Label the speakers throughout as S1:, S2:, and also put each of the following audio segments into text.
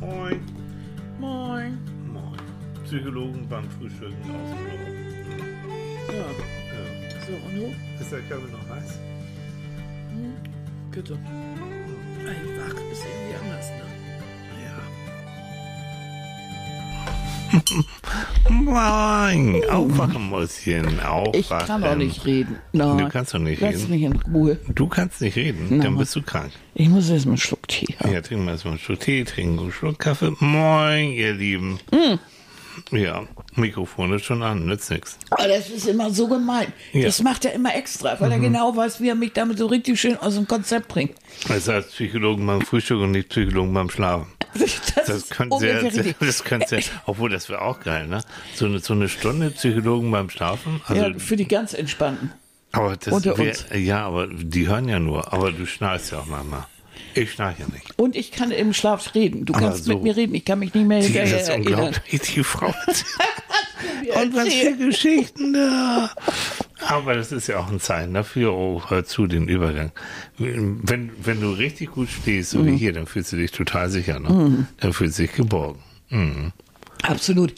S1: Moin.
S2: Moin.
S1: Moin. Psychologen beim Frühstücken aus dem Büro.
S2: Ja,
S1: Ja.
S2: so, und du?
S1: Ist der Kaffee noch heiß?
S2: Bitte. Ein Wach
S1: Moin. Aufwachen, Mäuschen. Aufwachen.
S2: Ich kann doch nicht reden. Nein.
S1: Du kannst doch nicht
S2: Lass
S1: reden.
S2: mich in Ruhe.
S1: Du kannst nicht reden,
S2: Na,
S1: dann bist du krank.
S2: Ich muss erst mal einen Schluck Tee haben.
S1: Ja, trinken wir erstmal einen Schluck Tee, trinken einen Schluck Kaffee. Moin, ihr Lieben.
S2: Hm.
S1: Ja, Mikrofon ist schon an, nützt nichts.
S2: Aber das ist immer so gemein.
S1: Ja.
S2: Das macht er immer extra, weil er genau weiß, wie er mich damit so richtig schön aus dem Konzept bringt.
S1: Das heißt Psychologen beim Frühstück und nicht Psychologen beim Schlafen.
S2: Das,
S1: Das könnte sehr, sehr, das könnte sehr, obwohl das wäre auch geil, ne? So eine, so eine Stunde Psychologen beim Schlafen. Also,
S2: Ja, für die ganz Entspannten.
S1: aber das
S2: unter
S1: wär,
S2: uns.
S1: ja, aber die hören ja nur. Aber du schnarchst ja auch manchmal. Ich schnarche ja nicht.
S2: Und ich kann im Schlaf reden. Du
S1: Aber
S2: kannst
S1: so.
S2: mit mir reden. Ich kann mich nicht mehr
S1: Die
S2: hinterher
S1: ist
S2: erinnern.
S1: unglaublich, die Frau. Und was für Geschichten da. Aber das ist ja auch ein Zeichen dafür. Oh, hör zu, den Übergang. Wenn, wenn du richtig gut stehst, so wie
S2: Mhm.
S1: hier, dann fühlst du dich total sicher. Ne? Dann fühlst du dich geborgen. Mhm.
S2: Absolut.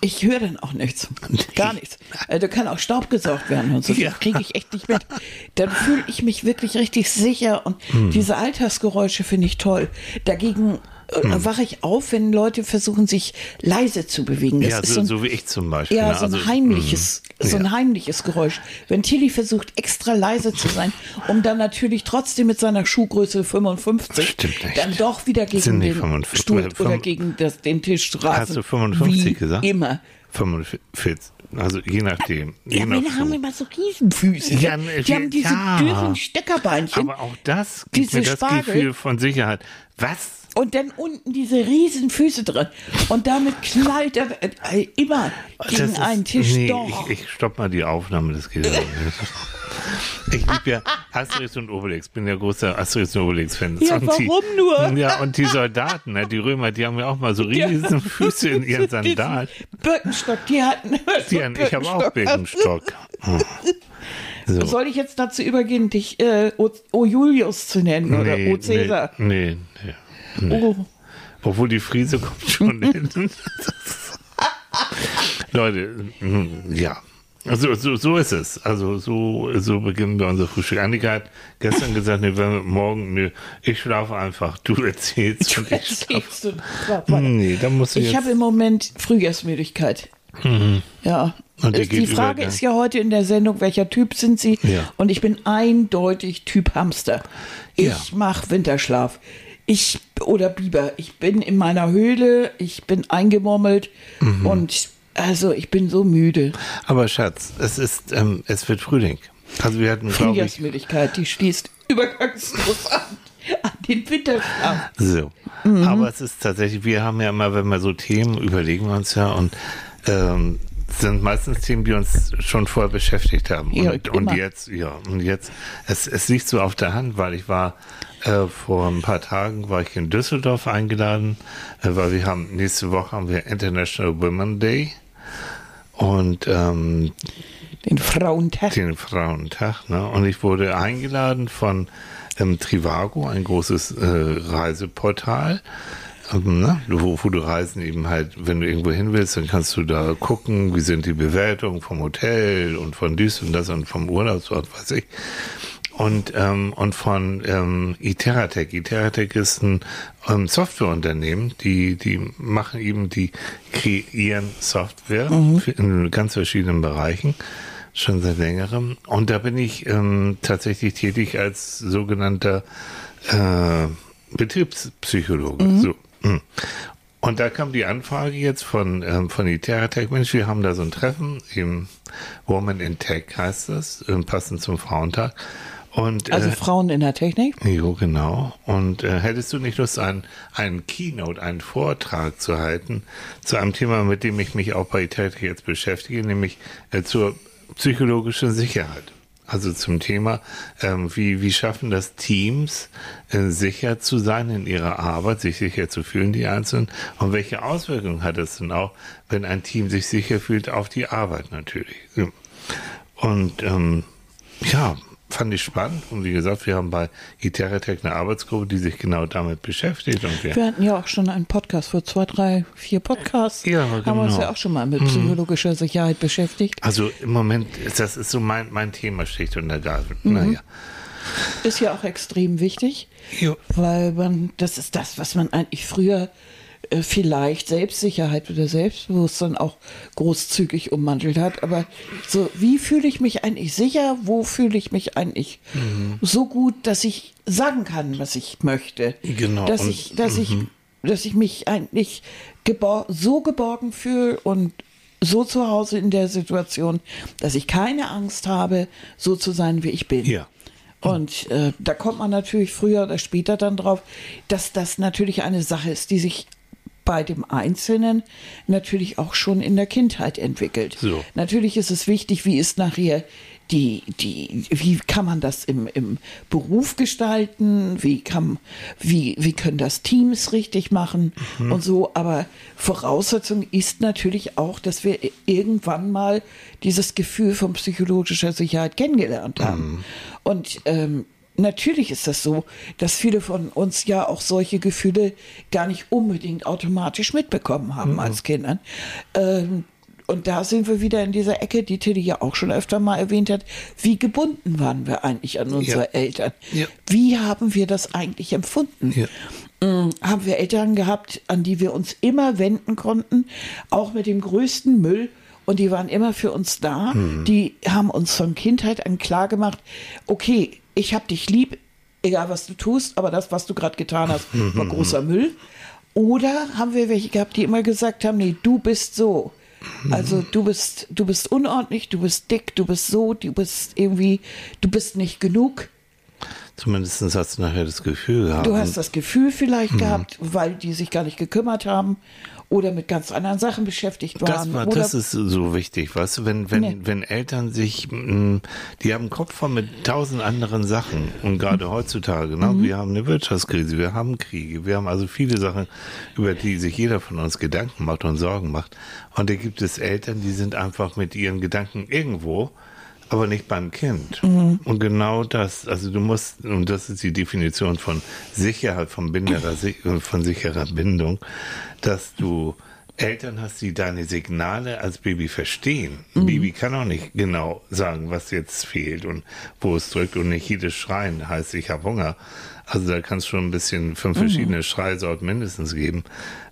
S2: Ich höre dann auch nichts. Gar nichts. Da kann auch Staub gesaugt werden und so.
S1: Ja.
S2: Das kriege ich echt nicht mit. Dann fühle ich mich wirklich richtig sicher und
S1: Hm.
S2: diese Alltagsgeräusche finde ich toll. Dagegen
S1: Hm.
S2: wache ich auf, wenn Leute versuchen, sich leise zu bewegen. Das
S1: Ja, so,
S2: so ein,
S1: so wie ich zum Beispiel.
S2: ja,
S1: ne?
S2: so ein
S1: Also,
S2: heimliches,
S1: mhm.
S2: so ein
S1: Ja.
S2: heimliches Geräusch. Wenn Tilly versucht, extra leise zu sein, um dann natürlich trotzdem mit seiner Schuhgröße 55
S1: Stimmt nicht.
S2: dann doch wieder gegen den
S1: 55,
S2: Stuhl oder
S1: fünf-
S2: gegen das, den Tisch zu rasen.
S1: Hast du 55
S2: Wie
S1: gesagt?
S2: Immer.
S1: 45, also je nachdem. Je
S2: Ja,
S1: nach
S2: Männer haben
S1: Schuh.
S2: immer so Riesenfüße.
S1: Ja,
S2: die haben diese
S1: ja.
S2: dürren Steckerbeinchen
S1: Aber auch das gibt
S2: Diese
S1: mir das
S2: Spargel.
S1: Gefühl von Sicherheit. Was?
S2: Und dann unten diese Riesenfüße drin. Und damit knallt er äh, immer gegen
S1: ist-
S2: einen Tisch.
S1: nee,
S2: Doch.
S1: Ich, ich stopp mal die Aufnahme des Gehirns. Ich liebe ja Asterix und Obelix, bin ja großer Asterix und Obelix-Fan.
S2: Ja,
S1: und die,
S2: warum nur?
S1: Ja, und die Soldaten, ne, die Römer, die haben ja auch mal so riesen Füße in ihren Sandalen.
S2: Birkenstock, die hatten
S1: Die, haben- ich habe auch
S2: Birkenstock.
S1: Hm. So.
S2: Soll ich jetzt dazu übergehen, dich äh, O, o Julius zu nennen oder O Cäsar?
S1: Nee, nee, nee.
S2: Oh,
S1: Obwohl die Friese kommt schon hin. Leute, mm, ja. Also so, so ist es. Also so, so beginnen wir unser Frühstück. Annika hat gestern gesagt, nee, wenn wir morgen, nee, ich schlafe einfach. Du erzählst und ich.
S2: Erzählst du Quatsch.
S1: Nee, da musst du
S2: Ich
S1: jetzt.
S2: habe im Moment Frühjahrsmüdigkeit. Ja. Ist-
S1: geht
S2: die Frage
S1: über-
S2: ist ja heute in der Sendung, welcher Typ sind Sie?
S1: Ja.
S2: Und ich bin eindeutig Typ Hamster. Ich
S1: Ja.
S2: mache Winterschlaf. Ich oder Biber. Ich bin in meiner Höhle, ich bin eingemurmelt
S1: Mhm.
S2: und also ich bin so müde.
S1: Aber Schatz, es ist, ähm, es wird Frühling. Also wir hatten,
S2: Frühjahrsmüdigkeit, die schließt übergangslos an, an den Winterschlaf.
S1: So.
S2: Mhm.
S1: Aber es ist tatsächlich, wir haben ja immer, wenn wir so Themen überlegen wir uns ja und ähm, sind meistens Themen, die uns schon vorher beschäftigt haben.
S2: Ja,
S1: und, und jetzt, ja, und jetzt, es, es liegt so auf der Hand, weil ich war äh, vor ein paar Tagen war ich in Düsseldorf eingeladen, äh, weil wir haben nächste Woche haben wir International Women Day und ähm,
S2: Den Frauentag.
S1: den Frauentag. Ne? Und ich wurde eingeladen von ähm, Trivago, ein großes äh, Reiseportal. Ähm, ne? wo, wo du Reisen eben halt, wenn du irgendwo hin willst, dann kannst du da gucken, wie sind die Bewertungen vom Hotel und von dies und das und vom Urlaubsort, weiß ich. Und, ähm, und von ähm, Iteratec. Iteratec ist ein ähm, Softwareunternehmen, die, die machen eben, die kreieren Software für, in ganz verschiedenen Bereichen schon seit längerem. Und da bin ich ähm, tatsächlich tätig als sogenannter äh, Betriebspsychologe. So. mm. Und da kam die Anfrage jetzt von, ähm, von Iteratec, Mensch, wir haben da so ein Treffen, im Woman in Tech heißt das, ähm, passend zum Frauentag. Und,
S2: Also
S1: äh,
S2: Frauen in der Technik.
S1: Jo, genau. Und äh, hättest du nicht Lust, einen, einen Keynote, einen Vortrag zu halten zu einem Thema, mit dem ich mich auch bei Iteratec jetzt beschäftige, nämlich äh, zur psychologischen Sicherheit. Also zum Thema, ähm, wie, wie schaffen das Teams, äh, sicher zu sein in ihrer Arbeit, sich sicher zu fühlen, die Einzelnen, und welche Auswirkungen hat es denn auch, wenn ein Team sich sicher fühlt, auf die Arbeit natürlich. Und ähm, ja, fand ich spannend. Und wie gesagt, wir haben bei Iteratec eine Arbeitsgruppe, die sich genau damit beschäftigt. Und wir,
S2: Wir hatten ja auch schon einen Podcast vor zwei, drei, vier Podcasts.
S1: Ja,
S2: Haben wir uns
S1: genau.
S2: ja auch schon mal mit psychologischer Sicherheit beschäftigt.
S1: also im Moment, ist das ist so mein, mein Thema schlicht und ergreifend.
S2: Mhm.
S1: Naja.
S2: Ist ja auch extrem wichtig,
S1: Jo.
S2: weil man, das ist das, was man eigentlich früher vielleicht Selbstsicherheit oder Selbstbewusstsein auch großzügig ummantelt hat. Aber so, wie fühle ich mich eigentlich sicher? Wo fühle ich mich eigentlich
S1: Mhm.
S2: so gut, dass ich sagen kann, was ich möchte?
S1: Genau,
S2: Dass
S1: und-
S2: ich, dass ich, dass ich mich eigentlich gebor so geborgen fühle und so zu Hause in der Situation, dass ich keine Angst habe, so zu sein, wie ich bin.
S1: Ja.
S2: Und äh, da kommt man natürlich früher oder später dann drauf, dass das natürlich eine Sache ist, die sich bei dem Einzelnen natürlich auch schon in der Kindheit entwickelt.
S1: So.
S2: Natürlich ist es wichtig, wie ist nachher die, die, wie kann man das im, im Beruf gestalten, wie kann, wie, wie können das Teams richtig machen und so, aber Voraussetzung ist natürlich auch, dass wir irgendwann mal dieses Gefühl von psychologischer Sicherheit kennengelernt haben. Und ähm, Natürlich ist das so, dass viele von uns ja auch solche Gefühle gar nicht unbedingt automatisch mitbekommen haben als Kindern. Ähm, und da sind wir wieder in dieser Ecke, die Tilly ja auch schon öfter mal erwähnt hat. Wie gebunden waren wir eigentlich an unsere
S1: Ja.
S2: Eltern?
S1: Ja.
S2: Wie haben wir das eigentlich empfunden?
S1: Ja.
S2: Mm, Haben wir Eltern gehabt, an die wir uns immer wenden konnten, auch mit dem größten Müll? Und die waren immer für uns da. Die haben uns von Kindheit an klar gemacht, okay, ich hab dich lieb, egal was du tust, aber das, was du gerade getan hast, war großer Müll. Oder haben wir welche gehabt, die immer gesagt haben, nee, du bist so. Also du bist, du bist unordentlich, du bist dick, du bist so, du bist irgendwie, du bist nicht genug.
S1: Zumindest hast du nachher das Gefühl gehabt.
S2: Du hast das Gefühl vielleicht gehabt, weil die sich gar nicht gekümmert haben oder mit ganz anderen Sachen beschäftigt
S1: Das,
S2: waren.
S1: war,
S2: oder
S1: das ist so wichtig, weißt du, wenn, wenn,
S2: Nee.
S1: wenn Eltern sich, mh, die haben Kopf voll mit tausend anderen Sachen und gerade heutzutage, ne, wir haben eine Wirtschaftskrise, wir haben Kriege, wir haben also viele Sachen, über die sich jeder von uns Gedanken macht und Sorgen macht und da gibt es Eltern, die sind einfach mit ihren Gedanken irgendwo, aber nicht beim Kind. Und genau das, also du musst, und das ist die Definition von Sicherheit, von, binderer, von sicherer Bindung, dass du Eltern hast, die deine Signale als Baby verstehen. Ein Baby kann auch nicht genau sagen, was jetzt fehlt und wo es drückt und nicht jedes Schreien heißt, ich habe Hunger. Also da kann es schon ein bisschen fünf verschiedene Schreisorten mindestens geben.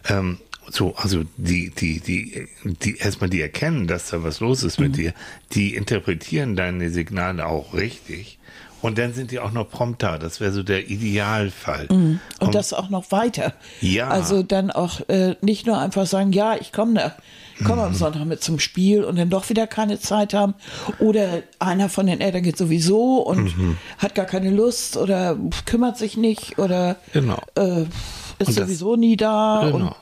S1: Ähm, so, also die, die, die, die, erstmal die erkennen, dass da was los ist mit dir, die interpretieren deine Signale auch richtig. Und dann sind die auch noch prompt da. Das wäre so der Idealfall.
S2: und das auch noch weiter.
S1: Ja.
S2: Also dann auch äh, nicht nur einfach sagen, ja, ich komme da, komme
S1: Mhm.
S2: am Sonntag mit zum Spiel und dann doch wieder keine Zeit haben. Oder einer von den Eltern geht sowieso und
S1: Mhm.
S2: hat gar keine Lust oder kümmert sich nicht oder
S1: Genau.
S2: äh, ist
S1: Und das-
S2: sowieso nie da.
S1: Genau.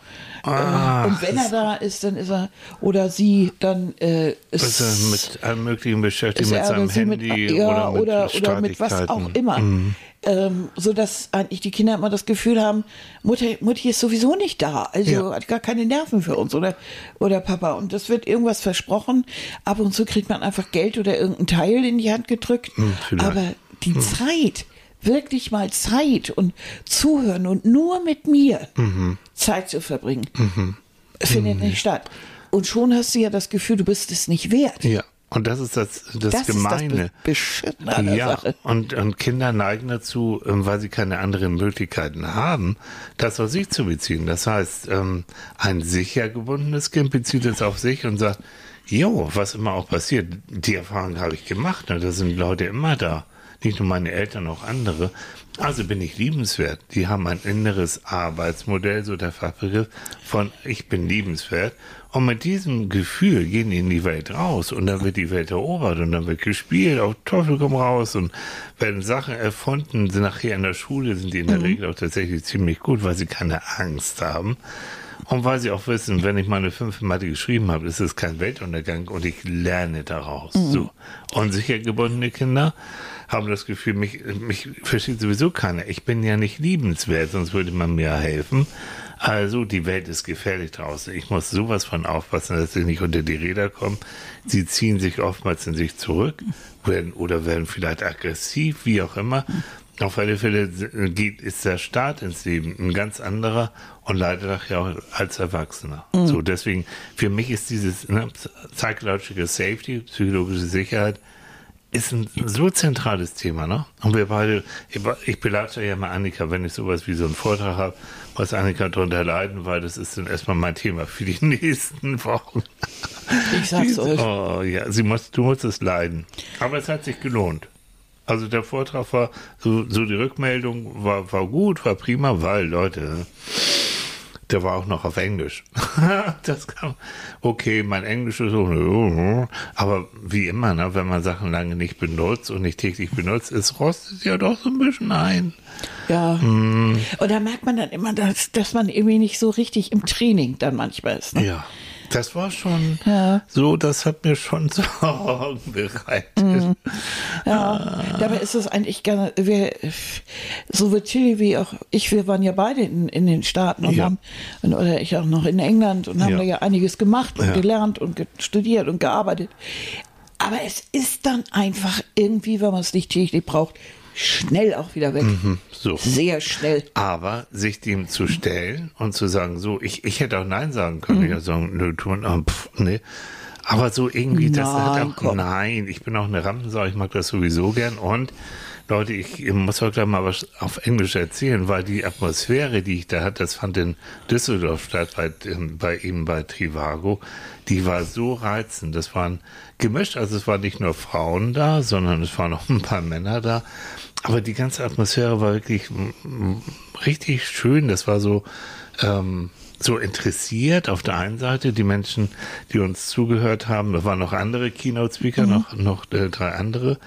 S2: Und,
S1: Ah,
S2: und wenn er da ist, dann ist er oder sie, dann äh, ist,
S1: Ist er mit allem Möglichen beschäftigt, mit seinem
S2: oder
S1: Handy
S2: mit, ja,
S1: oder mit
S2: oder, oder mit was auch immer.
S1: Mhm.
S2: Ähm, so dass eigentlich die Kinder immer das Gefühl haben, Mutter, Mutti ist sowieso nicht da, also
S1: Ja.
S2: hat gar keine Nerven für uns oder, oder Papa. Und das wird irgendwas versprochen. Ab und zu kriegt man einfach Geld oder irgendein Teil in die Hand gedrückt.
S1: Hm, vielleicht.
S2: Aber die Zeit, wirklich mal Zeit und zuhören und nur mit mir
S1: Mhm.
S2: Zeit zu verbringen, findet nicht statt. Und schon hast du ja das Gefühl, du bist es nicht wert.
S1: Ja, und das ist das, das,
S2: Das
S1: Gemeine.
S2: ist das Be- Beschissene an der
S1: ja,
S2: Sache.
S1: und, und Kinder neigen dazu, ähm, weil sie keine anderen Möglichkeiten haben, das auf sich zu beziehen. Das heißt, ähm, ein sicher gebundenes Kind bezieht es auf sich und sagt, jo, was immer auch passiert, die Erfahrung habe ich gemacht, ne? da sind Leute immer da. Nicht nur meine Eltern, auch andere. Also bin ich liebenswert. Die haben ein inneres Arbeitsmodell, so der Fachbegriff, von ich bin liebenswert. Und mit diesem Gefühl gehen die in die Welt raus und dann wird die Welt erobert und dann wird gespielt, auf Teufel komm raus und werden Sachen erfunden, sind nachher in der Schule, sind die in der Regel auch tatsächlich ziemlich gut, weil sie keine Angst haben. Und weil sie auch wissen, wenn ich meine fünf in Mathe geschrieben habe, ist es kein Weltuntergang und ich lerne daraus. So. Unsicher gebundene Kinder haben das Gefühl, mich, mich versteht sowieso keiner. Ich bin ja nicht liebenswert, sonst würde man mir helfen. Also die Welt ist gefährlich draußen. Ich muss sowas von aufpassen, dass sie nicht unter die Räder kommen. Sie ziehen sich oftmals in sich zurück werden, oder werden vielleicht aggressiv, wie auch immer. Auf alle Fälle geht, ist der Start ins Leben ein ganz anderer und leider nachher auch als Erwachsener. Mhm. So, deswegen, für mich ist dieses ne, Psychological Safety, psychologische Sicherheit, ist ein so zentrales Thema, ne? Und wir beide, ich belatsche ja mal Annika, wenn ich sowas wie so einen Vortrag habe, was Annika darunter leiden, weil das ist dann erstmal mein Thema für die nächsten Wochen.
S2: Ich sag's euch.
S1: Oh ja, sie muss, du musst es leiden. Aber es hat sich gelohnt. Also der Vortrag war, so, so die Rückmeldung war, war gut, war prima, weil, Leute, der war auch noch auf Englisch. das kam, okay, mein Englisch ist so, aber wie immer, ne, wenn man Sachen lange nicht benutzt und nicht täglich benutzt, es rostet ja doch so ein bisschen ein.
S2: Ja. Mm. Und da merkt man dann immer, dass, dass man irgendwie nicht so richtig im Training dann manchmal ist. Ne?
S1: Ja. Das war schon ja. so, das hat mir schon Sorgen bereitet. Mhm.
S2: Ja, ah. dabei ist es eigentlich gerne, wir, sowohl Chili wie auch ich, wir waren ja beide in, in den Staaten und ja. haben, oder ich auch noch in England und haben ja. da ja einiges gemacht und gelernt und studiert und gearbeitet. Aber es ist dann einfach irgendwie, wenn man es nicht täglich braucht, schnell auch wieder weg. Mhm,
S1: so.
S2: Sehr schnell.
S1: Aber sich dem zu stellen und zu sagen, so, ich, ich hätte auch Nein sagen können. Mhm. Ich hätte sagen, nö, tun, oh, pff, nee. Aber so irgendwie, das nein, hat auch, komm. nein, ich bin auch eine Rampensau, ich mag das sowieso gern und Leute, ich muss heute mal was auf Englisch erzählen, weil die Atmosphäre, die ich da hatte, das fand in Düsseldorf statt, bei, bei eben bei Trivago, die war so reizend. Das waren gemischt, also es waren nicht nur Frauen da, sondern es waren auch ein paar Männer da. Aber die ganze Atmosphäre war wirklich richtig schön. Das war so, ähm, so interessiert auf der einen Seite, die Menschen, die uns zugehört haben, da waren noch andere Keynote-Speaker, mhm. noch, noch äh, drei andere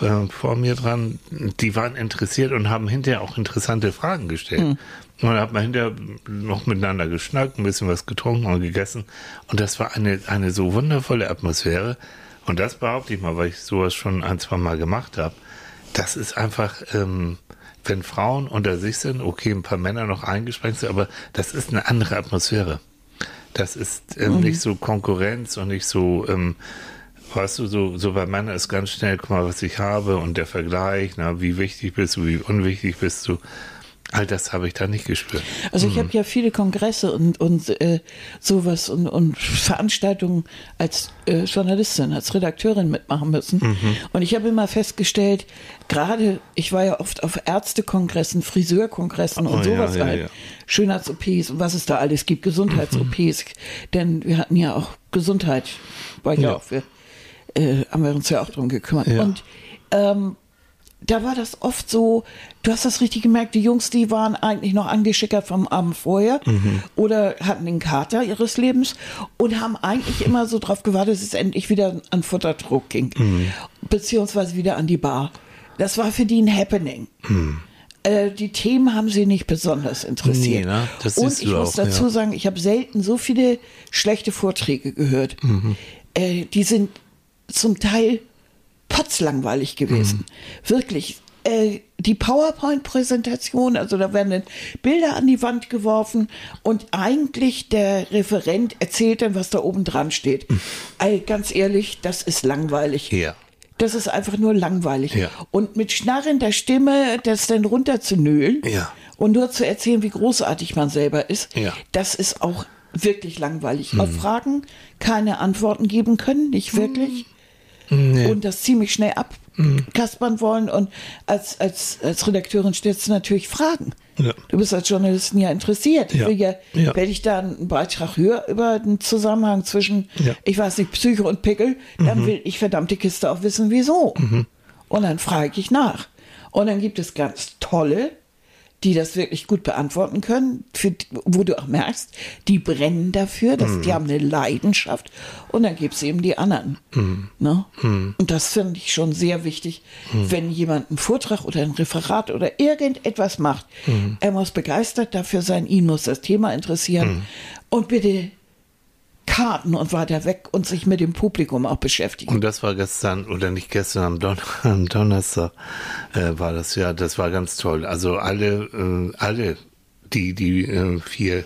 S1: äh, vor mir dran, die waren interessiert und haben hinterher auch interessante Fragen gestellt. Mhm. Und dann hat man hinterher noch miteinander geschnackt, ein bisschen was getrunken und gegessen. Und das war eine, eine so wundervolle Atmosphäre. Und das behaupte ich mal, weil ich sowas schon ein, zwei Mal gemacht habe. Das ist einfach, ähm, wenn Frauen unter sich sind, okay, ein paar Männer noch eingeschränkt sind, aber das ist eine andere Atmosphäre. Das ist ähm, mhm. nicht so Konkurrenz und nicht so, ähm, weißt du, so, so bei Männern ist ganz schnell, guck mal, was ich habe und der Vergleich, na, wie wichtig bist du, wie unwichtig bist du. All das habe ich da nicht gespürt.
S2: Also ich mhm. habe ja viele Kongresse und, und äh, sowas und, und Veranstaltungen als äh, Journalistin, als Redakteurin mitmachen müssen. Mhm. Und ich habe immer festgestellt, gerade, ich war ja oft auf Ärztekongressen, Friseurkongressen und oh, sowas ja, ja, halt. Ja. Schönheits-OPs und was es da alles gibt, Gesundheits-OPs. Mhm. Denn wir hatten ja auch Gesundheit, war ja, auch für, äh, haben wir uns ja auch drum gekümmert. Und ähm, da war das oft so, du hast das richtig gemerkt, die Jungs, die waren eigentlich noch angeschickert vom Abend vorher mhm. oder hatten den Kater ihres Lebens und haben eigentlich immer so drauf gewartet, dass es endlich wieder an Futterdruck ging, mhm. beziehungsweise wieder an die Bar. Das war für die ein Happening. Mhm. Äh, die Themen haben sie nicht besonders interessiert. Nee, ne? und ich muss auch, dazu ja. sagen, ich habe selten so viele schlechte Vorträge gehört. Mhm. Äh, die sind zum Teil potzlangweilig gewesen. Mhm. Wirklich. Äh, die PowerPoint-Präsentation, also da werden Bilder an die Wand geworfen und eigentlich der Referent erzählt dann, was da oben dran steht. Mhm. Also ganz ehrlich, das ist langweilig.
S1: Ja.
S2: Das ist einfach nur langweilig. Ja. Und mit schnarrender Stimme das dann runterzunölen
S1: ja.
S2: und nur zu erzählen, wie großartig man selber ist, ja. das ist auch wirklich langweilig. Mhm. Auf Fragen keine Antworten geben können, nicht wirklich. Mhm nee. und das ziemlich schnell abkaspern wollen. Und als, als, als Redakteurin stellst du natürlich Fragen. Ja. Du bist als Journalistin ja interessiert. Ja. Ich ja, ja. Wenn ich da einen Beitrag höre über den Zusammenhang zwischen, ich weiß nicht, Psyche und Pickel, dann mhm. will ich verdammte Kiste auch wissen, wieso. Mhm. Und dann frage ich nach. Und dann gibt es ganz tolle die das wirklich gut beantworten können, für, wo du auch merkst, die brennen dafür, dass mm. die haben eine Leidenschaft und dann gibt es eben die anderen. Mm. Ne? Mm. Und das finde ich schon sehr wichtig, mhm. wenn jemand einen Vortrag oder ein Referat oder irgendetwas macht. Mhm. Er muss begeistert dafür sein, ihn muss das Thema interessieren mhm. und bitte Karten und weiter weg und sich mit dem Publikum auch beschäftigen.
S1: Und das war gestern, oder nicht gestern, am, Don am Donnerstag äh, war das ja, das war ganz toll. Also alle, äh, alle die, die äh, vier,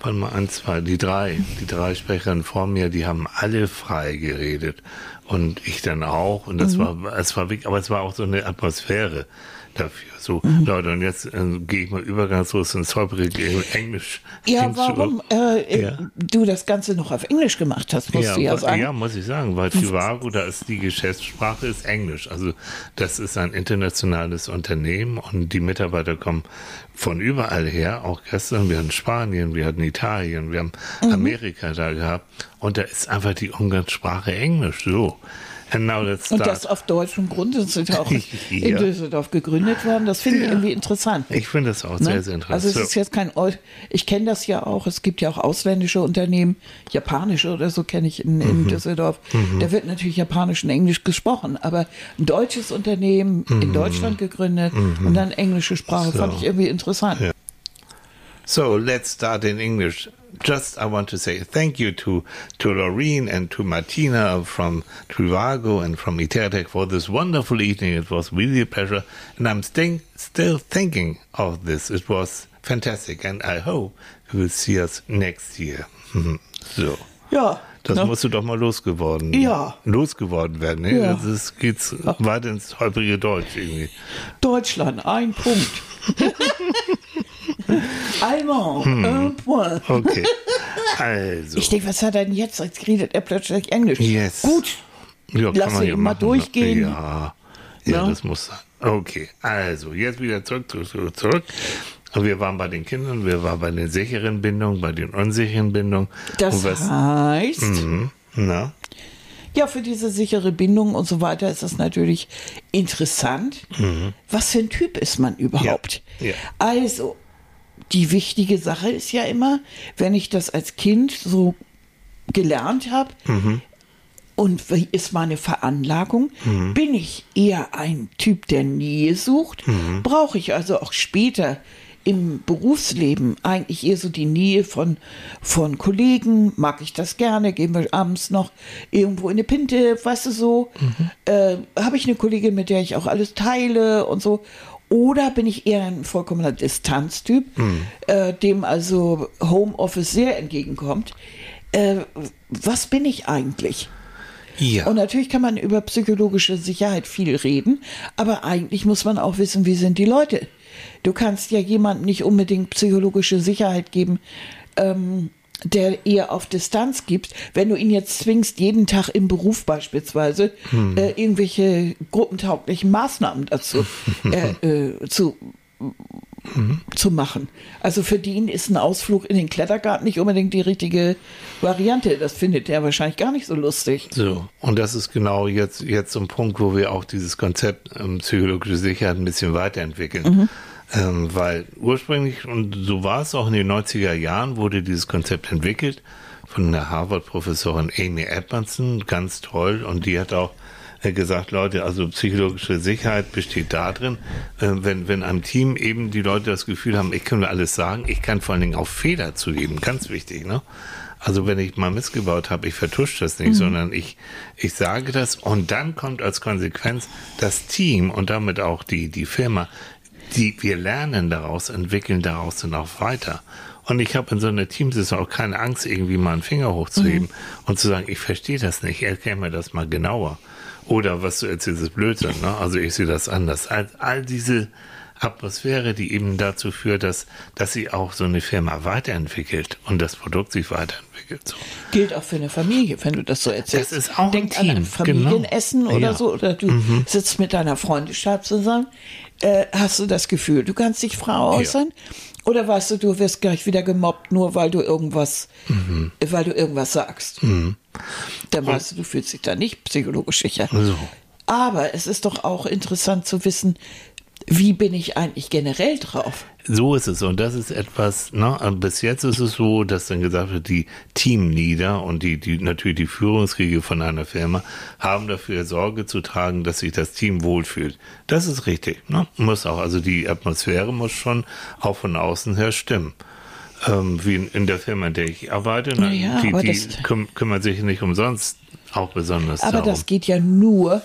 S1: warte mal, eins, zwei, die drei, die drei Sprecherinnen vor mir, die haben alle frei geredet. Und ich dann auch. Und das war, es war wirklich, aber es war auch so eine Atmosphäre dafür. So, Leute, und jetzt äh, gehe ich mal übergangslos ins holprige Englisch.
S2: Ja, warum äh,
S1: Ja.
S2: du das Ganze noch auf Englisch gemacht hast, musst du ja sagen.
S1: ja, muss ich sagen, weil Trivago, da ist die Geschäftssprache ist Englisch. Also das ist ein internationales Unternehmen und die Mitarbeiter kommen von überall her. Auch gestern, wir hatten Spanien, wir hatten Italien, wir haben
S2: Mhm.
S1: Amerika da gehabt und da ist einfach die Umgangssprache Englisch. So. And now let's
S2: Und das auf deutschem Grund sind auch in
S1: Ja.
S2: Düsseldorf gegründet worden. Das finde ich
S1: Ja.
S2: irgendwie interessant.
S1: ich finde das auch
S2: Ne?
S1: sehr, sehr interessant.
S2: Also es ist jetzt kein, Eu- ich kenne das ja auch, es gibt ja auch ausländische Unternehmen, japanische oder so kenne ich in, in
S1: Mhm.
S2: Düsseldorf. Da wird natürlich Japanisch und Englisch gesprochen, aber ein deutsches Unternehmen
S1: Mhm.
S2: in Deutschland gegründet und dann englische Sprache, fand ich irgendwie interessant.
S1: Ja. So let's start in English. Just I want to say thank you to to Laureen and to Martina from Trivago and from Iteratech for this wonderful evening. It was really a pleasure, and I'm staying, still thinking of this. It was fantastic, and I hope you will see us next year. so.
S2: Ja,
S1: Das
S2: ne?
S1: musst du doch mal losgeworden,
S2: Ja.
S1: losgeworden werden. Ne?
S2: Ja.
S1: Das geht's weiter ins holprige Deutsch irgendwie.
S2: Deutschland, ein Punkt. Allemand, un point.
S1: Okay, also.
S2: Ich denke, was hat er denn jetzt? Jetzt redet er plötzlich Englisch.
S1: Yes.
S2: Gut.
S1: Ja,
S2: Lass ihn
S1: ja
S2: mal
S1: machen,
S2: durchgehen.
S1: Ne? Ja, ja,
S2: Ne?
S1: das muss sein. Okay, also jetzt wieder zurück, zurück, zurück, zurück. Wir waren bei den Kindern, wir waren bei den sicheren Bindungen, bei den unsicheren Bindungen.
S2: Das
S1: was,
S2: heißt,
S1: Mhm, na,
S2: ja, für diese sichere Bindung und so weiter ist das natürlich interessant. Was für ein Typ ist man überhaupt?
S1: Mhm. Ja.
S2: Also, die wichtige Sache ist ja immer, wenn ich das als Kind so gelernt habe,
S1: Mhm.
S2: und wie ist meine Veranlagung?
S1: Mhm.
S2: Bin ich eher ein Typ, der Nähe sucht?
S1: Mhm.
S2: Brauche ich also auch später im Berufsleben eigentlich eher so die Nähe von, von Kollegen? Mag ich das gerne? Gehen wir abends noch irgendwo in eine Pinte, weißt du so?
S1: Mhm.
S2: Äh, Habe ich eine Kollegin, mit der ich auch alles teile und so? Oder bin ich eher ein vollkommener Distanztyp,
S1: Mhm.
S2: äh, dem also Homeoffice sehr entgegenkommt? Äh, was bin ich eigentlich?
S1: ja,
S2: Und natürlich kann man über psychologische Sicherheit viel reden, aber eigentlich muss man auch wissen, wie sind die Leute. Du kannst ja jemandem nicht unbedingt psychologische Sicherheit geben, ähm, der eher auf Distanz gibt, wenn du ihn jetzt zwingst, jeden Tag im Beruf beispielsweise äh, irgendwelche gruppentauglichen Maßnahmen dazu äh, äh, zu zu machen. Also für den ist ein Ausflug in den Klettergarten nicht unbedingt die richtige Variante. Das findet er wahrscheinlich gar nicht so lustig.
S1: so. Und das ist genau jetzt, jetzt so ein Punkt, wo wir auch dieses Konzept ähm, psychologische Sicherheit ein bisschen weiterentwickeln. Ähm, weil ursprünglich, und so war es auch in den 90er Jahren, wurde dieses Konzept entwickelt von der Harvard-Professorin Amy Edmondson, ganz toll. Und die hat auch äh, gesagt, Leute, also psychologische Sicherheit besteht darin, äh, wenn, wenn einem Team eben die Leute das Gefühl haben, ich kann alles sagen, ich kann vor allen Dingen auch Fehler zugeben, ganz wichtig, ne? Also wenn ich mal missgebaut habe, ich vertusche das nicht, sondern ich, ich sage das und dann kommt als Konsequenz das Team und damit auch die, die Firma, die wir lernen daraus, entwickeln daraus dann auch weiter. Und ich habe in so einer Teamsaison auch keine Angst, irgendwie mal einen Finger hochzuheben und zu sagen, ich verstehe das nicht, erklär mir das mal genauer. Oder was du erzählst, ist Blödsinn, ne? Also ich sehe das anders. All, all diese Atmosphäre, die eben dazu führt, dass, dass sie auch so eine Firma weiterentwickelt und das Produkt sich weiterentwickelt. So.
S2: Gilt auch für eine Familie, wenn du das so erzählst.
S1: Das ist auch ein
S2: Denk an ein
S1: Team,
S2: Familienessen
S1: genau.
S2: oder
S1: Ja.
S2: so. Oder du sitzt mit deiner Freundin zusammen. Äh, hast du das Gefühl, du kannst dich frei äußern? Oder weißt du, du wirst gleich wieder gemobbt, nur weil du irgendwas,
S1: Mhm.
S2: weil du irgendwas sagst? Dann weißt du, du fühlst dich da nicht psychologisch sicher.
S1: So.
S2: Aber es ist doch auch interessant zu wissen, wie bin ich eigentlich generell drauf?
S1: So ist es. Und das ist etwas, ne, bis jetzt ist es so, dass dann gesagt wird, die Teamleader und die, die, natürlich die Führungskriege von einer Firma haben dafür Sorge zu tragen, dass sich das Team wohlfühlt. Das ist richtig, ne? Muss auch. Also die Atmosphäre muss schon auch von außen her stimmen. Ähm, wie in, in der Firma, in der ich arbeite, ne?
S2: Ja,
S1: die, die kümmern sich nicht umsonst auch besonders
S2: Aber
S1: darum.
S2: das geht ja nur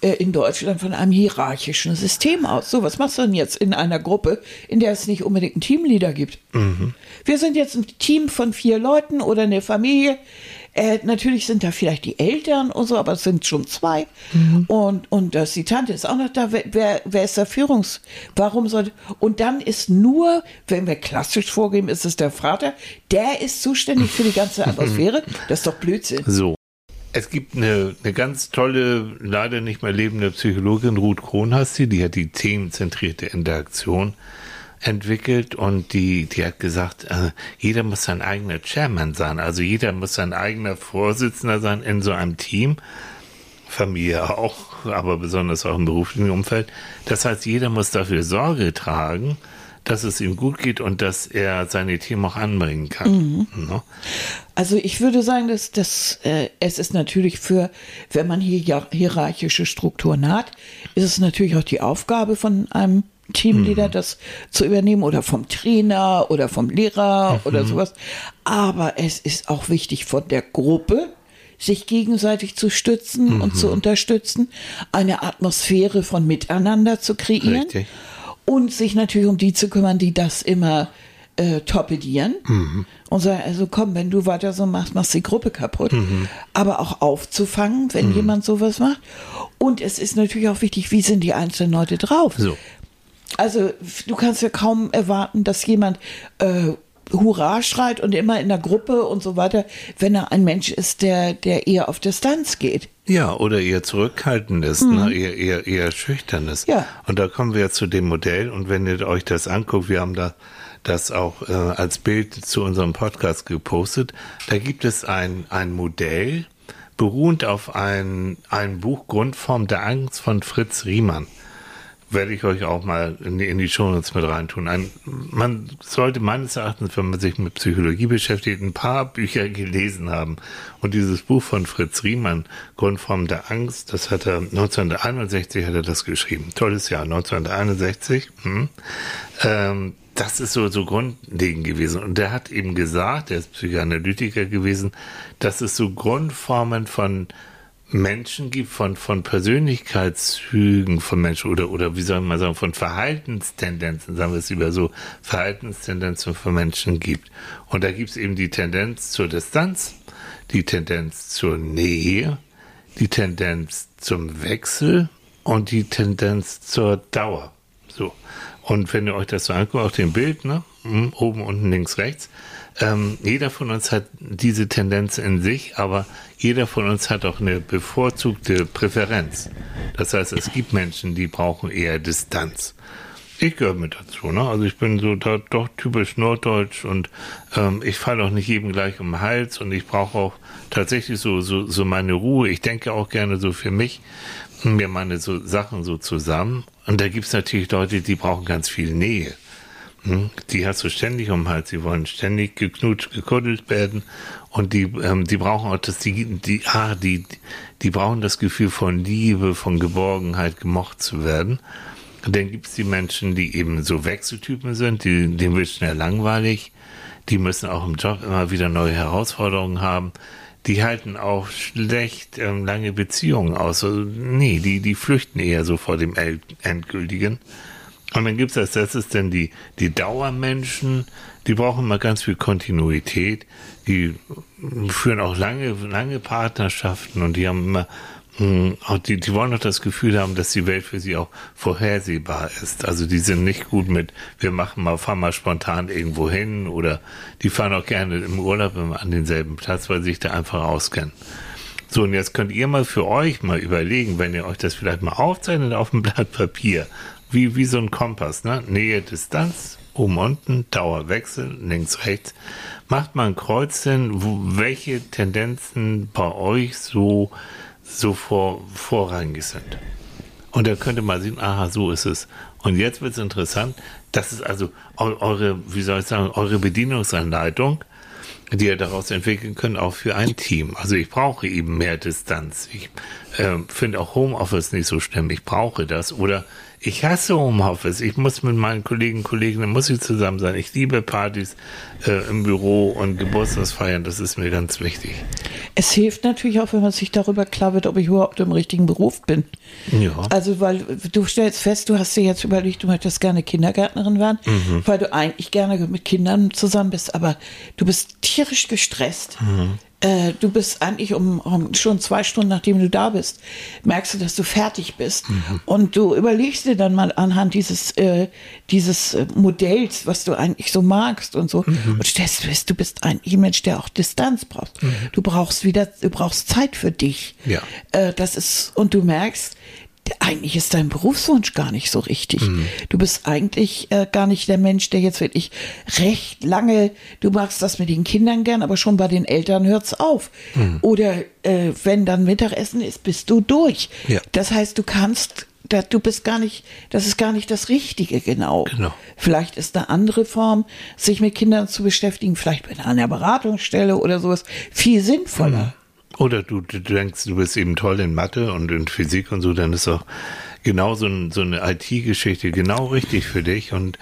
S2: äh, in Deutschland von einem hierarchischen System aus. So, was machst du denn jetzt in einer Gruppe, in der es nicht unbedingt einen Teamleader gibt? Wir sind jetzt ein Team von vier Leuten oder eine Familie. Äh, natürlich sind da vielleicht die Eltern und so, aber es sind schon zwei. Und, und das, die Tante ist auch noch da. Wer, wer, wer ist der Führungs? Warum sollte. Und dann ist nur, wenn wir klassisch vorgeben, ist es der Vater, der ist zuständig für die ganze Atmosphäre. Das ist doch Blödsinn.
S1: So. Es gibt eine, eine ganz tolle, leider nicht mehr lebende Psychologin, Ruth Kronhasti, die hat die themenzentrierte Interaktion entwickelt und die, die hat gesagt, äh, jeder muss sein eigener Chairman sein, also jeder muss sein eigener Vorsitzender sein in so einem Team. Familie auch, aber besonders auch im beruflichen Umfeld. Das heißt, jeder muss dafür Sorge tragen, dass es ihm gut geht und dass er seine Team auch anbringen kann. Ne?
S2: Also ich würde sagen, dass, dass äh, es ist natürlich für, wenn man hier hierarchische Strukturen hat, ist es natürlich auch die Aufgabe von einem Teamleader, das zu übernehmen oder vom Trainer oder vom Lehrer oder sowas. Aber es ist auch wichtig von der Gruppe, sich gegenseitig zu stützen und zu unterstützen, eine Atmosphäre von Miteinander zu kreieren
S1: Richtig.
S2: Und sich natürlich um die zu kümmern, die das immer äh, torpedieren und sagen, also komm, wenn du weiter so machst, machst du die Gruppe kaputt. Aber auch aufzufangen, wenn jemand sowas macht. Und es ist natürlich auch wichtig, wie sind die einzelnen Leute drauf.
S1: So.
S2: Also du kannst ja kaum erwarten, dass jemand äh, Hurra schreit und immer in der Gruppe und so weiter, wenn er ein Mensch ist, der, der eher auf Distanz geht.
S1: Ja, oder eher zurückhaltendes, ne? eher, eher, eher schüchternes.
S2: Ja.
S1: Und da kommen wir jetzt zu dem Modell und wenn ihr euch das anguckt, wir haben da das auch äh, als Bild zu unserem Podcast gepostet, da gibt es ein, ein Modell, beruhend auf ein, ein Buch Grundform der Angst von Fritz Riemann. Werde ich euch auch mal in die, in die Shownotes mit reintun. Ein, man sollte meines Erachtens, wenn man sich mit Psychologie beschäftigt, ein paar Bücher gelesen haben. Und dieses Buch von Fritz Riemann, Grundform der Angst, das hat er 1961 hat er das geschrieben. Tolles Jahr, 1961. Hm. Ähm, das ist so, so grundlegend gewesen. Und der hat eben gesagt, der ist Psychoanalytiker gewesen, dass es so Grundformen von Menschen gibt, von, von Persönlichkeitszügen von Menschen oder, oder wie soll man sagen, von Verhaltenstendenzen, sagen wir es lieber so, Verhaltenstendenzen von Menschen gibt. Und da gibt es eben die Tendenz zur Distanz, die Tendenz zur Nähe, die Tendenz zum Wechsel und die Tendenz zur Dauer. So. Und wenn ihr euch das so anguckt, auf dem Bild, ne, hm, oben, unten, links, rechts, ähm, jeder von uns hat diese Tendenz in sich, aber jeder von uns hat auch eine bevorzugte Präferenz. Das heißt, es gibt Menschen, die brauchen eher Distanz. Ich gehöre mit dazu, ne? Also ich bin so da, doch typisch norddeutsch und ähm, ich falle auch nicht jedem gleich um den Hals und ich brauche auch tatsächlich so, so, so meine Ruhe. Ich denke auch gerne so für mich, mir meine so Sachen so zusammen. Und da gibt's natürlich Leute, die brauchen ganz viel Nähe. Hm? Die hast du ständig um den Hals, sie wollen ständig geknutscht, gekuddelt werden und die, ähm, die brauchen auch das, die, die, ah, die, die brauchen das Gefühl von Liebe, von Geborgenheit, gemocht zu werden. Und dann gibt's die Menschen, die eben so Wechseltypen sind, die, denen wird schnell langweilig, die müssen auch im Job immer wieder neue Herausforderungen haben. Die halten auch schlecht ähm, lange Beziehungen aus. Also, nee, die, die flüchten eher so vor dem Endgültigen. Und dann gibt's als letztes denn die, die Dauermenschen, die brauchen immer ganz viel Kontinuität, die führen auch lange, lange Partnerschaften und die haben immer, mh, auch die, die wollen auch das Gefühl haben, dass die Welt für sie auch vorhersehbar ist. Also die sind nicht gut mit, wir machen mal, fahren mal spontan irgendwo hin oder die fahren auch gerne im Urlaub an denselben Platz, weil sie sich da einfach auskennen. So, und jetzt könnt ihr mal für euch mal überlegen, wenn ihr euch das vielleicht mal aufzeichnet auf dem Blatt Papier, wie, wie so ein Kompass, ne? Nähe, Distanz, oben, unten, Dauerwechsel, links, rechts. Macht mal ein Kreuz hin, wo, welche Tendenzen bei euch so, so vor, vorrangig sind. Und da könnte man sehen, aha, so ist es. Und jetzt wird es interessant, das ist also eu- eure, wie soll ich sagen, eure Bedienungsanleitung, die ihr daraus entwickeln könnt, auch für ein Team. Also ich brauche eben mehr Distanz. Ich äh, finde auch Homeoffice nicht so schlimm. Ich brauche das. Oder Ich hasse Homeoffice. Ich muss mit meinen Kollegen und Kolleginnen, muss ich zusammen sein. Ich liebe Partys äh, im Büro und Geburtstagsfeiern. Das ist mir ganz wichtig.
S2: Es hilft natürlich auch, wenn man sich darüber klar wird, ob ich überhaupt im richtigen Beruf bin.
S1: Ja.
S2: Also, weil du stellst fest, du hast dir jetzt überlegt, du möchtest gerne Kindergärtnerin werden,
S1: Mhm.
S2: weil du eigentlich gerne mit Kindern zusammen bist, aber du bist tierisch gestresst.
S1: Mhm.
S2: Äh, du bist eigentlich um, um schon zwei Stunden, nachdem du da bist, merkst du, dass du fertig bist.
S1: Mhm.
S2: Und du überlegst dir dann mal anhand dieses, äh, dieses äh, Modells, was du eigentlich so magst und so,
S1: Mhm.
S2: und stellst fest, du bist eigentlich ein Mensch, der auch Distanz braucht. Du brauchst wieder, du brauchst Zeit für dich.
S1: Ja.
S2: Äh, das ist, und du merkst, eigentlich ist dein Berufswunsch gar nicht so richtig. Du bist eigentlich äh, gar nicht der Mensch, der jetzt wirklich recht lange, du machst das mit den Kindern gern, aber schon bei den Eltern hört's auf. Oder äh, wenn dann Mittagessen ist, bist du durch.
S1: Ja.
S2: Das heißt, du kannst, da, du bist gar nicht, das ist gar nicht das Richtige genau.
S1: Genau.
S2: Vielleicht ist eine andere Form, sich mit Kindern zu beschäftigen, vielleicht mit einer Beratungsstelle oder sowas, viel sinnvoller.
S1: Oder du, du denkst, du bist eben toll in Mathe und in Physik und so, dann ist auch genau so, ein, so eine IT-Geschichte genau richtig für dich und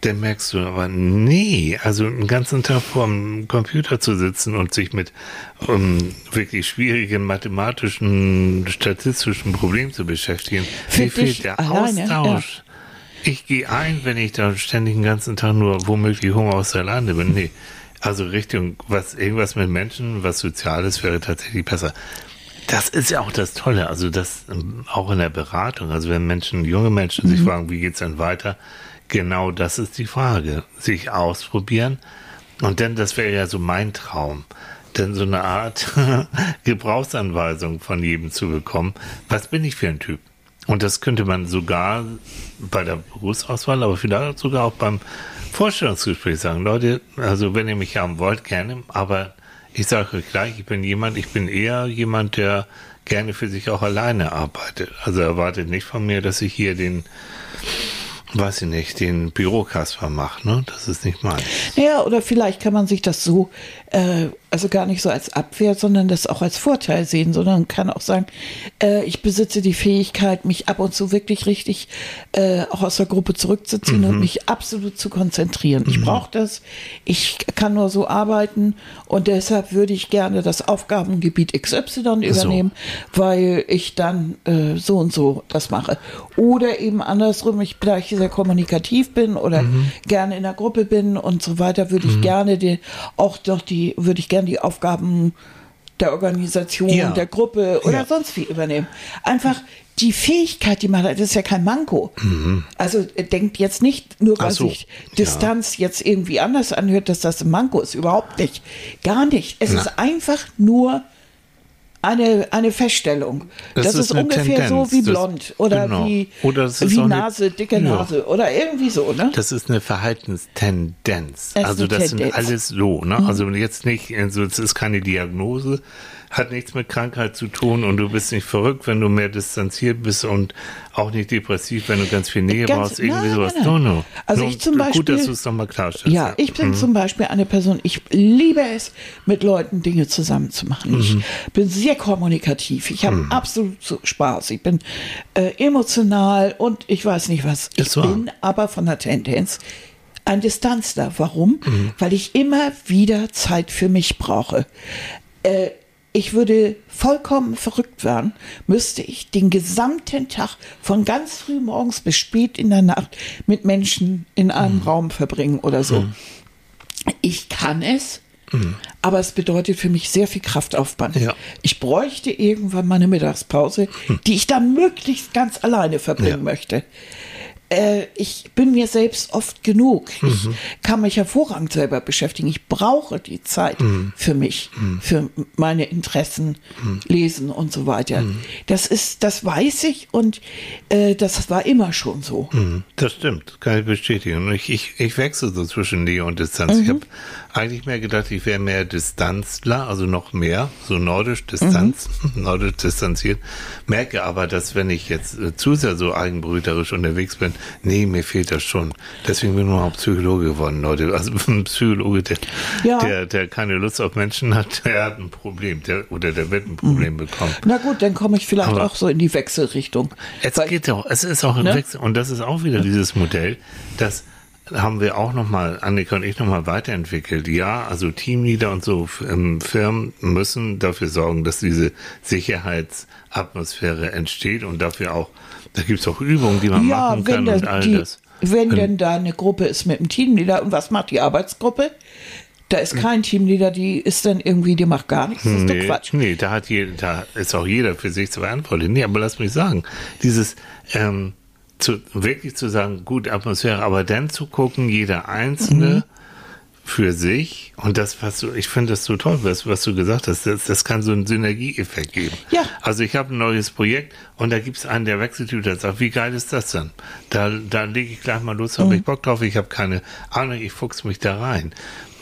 S1: dann merkst du aber, nee, also einen ganzen Tag vor dem Computer zu sitzen und sich mit um, wirklich schwierigen mathematischen, statistischen Problemen zu beschäftigen,
S2: Für
S1: mir fehlt der
S2: alleine,
S1: Austausch. Ich gehe ein, wenn ich da ständig den ganzen Tag nur womöglich Hunger aus der Lande bin. Nee. Also Richtung, was, irgendwas mit Menschen, was Soziales wäre tatsächlich besser. Das ist ja auch das Tolle, also das ähm, auch in der Beratung, also wenn Menschen, junge Menschen sich fragen, wie geht's denn weiter? Genau das ist die Frage. Sich ausprobieren. Und dann, das wäre ja so mein Traum, denn so eine Art Gebrauchsanweisung von jedem zu bekommen. Was bin ich für ein Typ? Und das könnte man sogar bei der Berufsauswahl, aber vielleicht sogar auch beim Vorstellungsgespräch sagen. Leute, also wenn ihr mich haben wollt, gerne, aber ich sage euch gleich, ich bin jemand, ich bin eher jemand, der gerne für sich auch alleine arbeitet. Also erwartet nicht von mir, dass ich hier den, weiß ich nicht, den Bürokasper mache, ne? Das ist nicht meins.
S2: Ja, oder vielleicht kann man sich das so, äh, also gar nicht so als Abwehr, sondern das auch als Vorteil sehen, sondern kann auch sagen, äh, ich besitze die Fähigkeit, mich ab und zu wirklich richtig äh, auch aus der Gruppe zurückzuziehen und mich absolut zu konzentrieren. Ich brauche das, ich kann nur so arbeiten und deshalb würde ich gerne das Aufgabengebiet XY übernehmen, weil ich dann äh, so und so das mache. Oder eben andersrum, ich gleich sehr kommunikativ bin oder gerne in der Gruppe bin und so weiter, würde ich gerne die, auch doch die, würde ich gerne die Aufgaben der Organisation,
S1: Ja.
S2: der Gruppe oder
S1: Ja.
S2: sonst wie übernehmen. Einfach die Fähigkeit, die man hat, das ist ja kein Manko. Also äh, denkt jetzt nicht, nur
S1: Mhm.
S2: Weil
S1: so,
S2: sich Distanz jetzt irgendwie anders anhört, dass das ein Manko ist. Überhaupt nicht. Gar nicht. Es
S1: Na.
S2: ist einfach nur eine, eine Feststellung. Das,
S1: Das
S2: ist,
S1: ist
S2: ungefähr so
S1: Tendenz.
S2: wie
S1: Das-
S2: blond oder
S1: genau.
S2: wie,
S1: Oder das ist
S2: wie
S1: eine-
S2: Nase, dicke
S1: Ja.
S2: Nase oder irgendwie so, ne?
S1: Das ist eine Verhaltenstendenz.
S2: Es ist
S1: also
S2: eine
S1: das
S2: Tendenz. Mhm.
S1: sind alles so, ne? Also jetzt nicht, also es ist keine Diagnose, hat nichts mit Krankheit zu tun und du bist nicht verrückt, wenn du mehr distanziert bist und auch nicht depressiv, wenn du ganz viel Nähe
S2: Ganz-
S1: brauchst, irgendwie
S2: nein,
S1: sowas.
S2: nein,
S1: No,
S2: nein.
S1: no.
S2: Also
S1: no,
S2: ich zum
S1: Gut, dass
S2: Beispiel-
S1: du es nochmal klarstellst.
S2: Ja, ich bin zum Beispiel eine Person, ich liebe es, mit Leuten Dinge zusammen zu machen. Ich bin sehr kommunikativ. Ich habe absolut so Spaß. Ich bin äh, emotional und ich weiß nicht was. Ich bin aber von der Tendenz ein Distanzler. Warum? Weil ich immer wieder Zeit für mich brauche. Äh, ich würde vollkommen verrückt werden, müsste ich den gesamten Tag von ganz früh morgens bis spät in der Nacht mit Menschen in einem Raum verbringen oder so. Ich kann es, aber es bedeutet für mich sehr viel Kraftaufwand.
S1: Ja.
S2: Ich bräuchte irgendwann mal eine Mittagspause, die ich dann möglichst ganz alleine verbringen
S1: Ja.
S2: möchte. Äh, ich bin mir selbst oft genug. Ich kann mich hervorragend selber beschäftigen. Ich brauche die Zeit für mich, für meine Interessen, Lesen und so weiter. Das ist, das weiß ich und äh, das war immer schon so.
S1: Mhm, Das stimmt, kann ich bestätigen. Ich, ich, ich wechsle so zwischen Nähe und Distanz. Ich habe eigentlich mehr gedacht, ich wäre mehr Distanzler, also noch mehr, so nordisch Distanz, nordisch distanziert. Merke aber, dass wenn ich jetzt äh, zu sehr so eigenbrüterisch unterwegs bin, Nee, mir fehlt das schon. Deswegen bin ich auch Psychologe geworden, Leute. Also ein Psychologe, der,
S2: Ja.
S1: der, der keine Lust auf Menschen hat, der hat ein Problem. Der, oder der wird ein Problem bekommen.
S2: Na gut, dann komme ich vielleicht
S1: Aber-
S2: auch so in die Wechselrichtung.
S1: Es
S2: Weil-
S1: geht auch, es ist auch ein
S2: Ne?
S1: Wechsel. Und das ist auch wieder dieses Modell, das haben wir auch nochmal, Annika und ich nochmal weiterentwickelt. Ja, also Teamleader und so ähm, Firmen müssen dafür sorgen, dass diese Sicherheitsatmosphäre entsteht und dafür auch, da gibt es auch Übungen, die man
S2: ja,
S1: machen
S2: wenn,
S1: kann
S2: das,
S1: und all
S2: die,
S1: das.
S2: wenn denn da eine Gruppe ist mit einem Teamleader und was macht die Arbeitsgruppe? Da ist kein Teamleader, die ist dann irgendwie, die macht gar nichts. Das ist doch
S1: Nee,
S2: Quatsch.
S1: nee, da hat jeder, da ist auch jeder für sich zu verantworten. Nee, aber lass mich sagen, dieses ähm, zu, wirklich zu sagen, gut Atmosphäre, aber dann zu gucken, jeder Einzelne
S2: Mhm.
S1: Für sich und das, was du, ich finde das so toll, was, was du gesagt hast, das, das kann so einen Synergieeffekt geben.
S2: Ja.
S1: Also ich habe ein neues Projekt und da gibt es einen, der Wechseltyp, der sagt, wie geil ist das denn? Da, da lege ich gleich mal los, habe ich Bock drauf, ich habe keine Ahnung, ich fuchs mich da rein.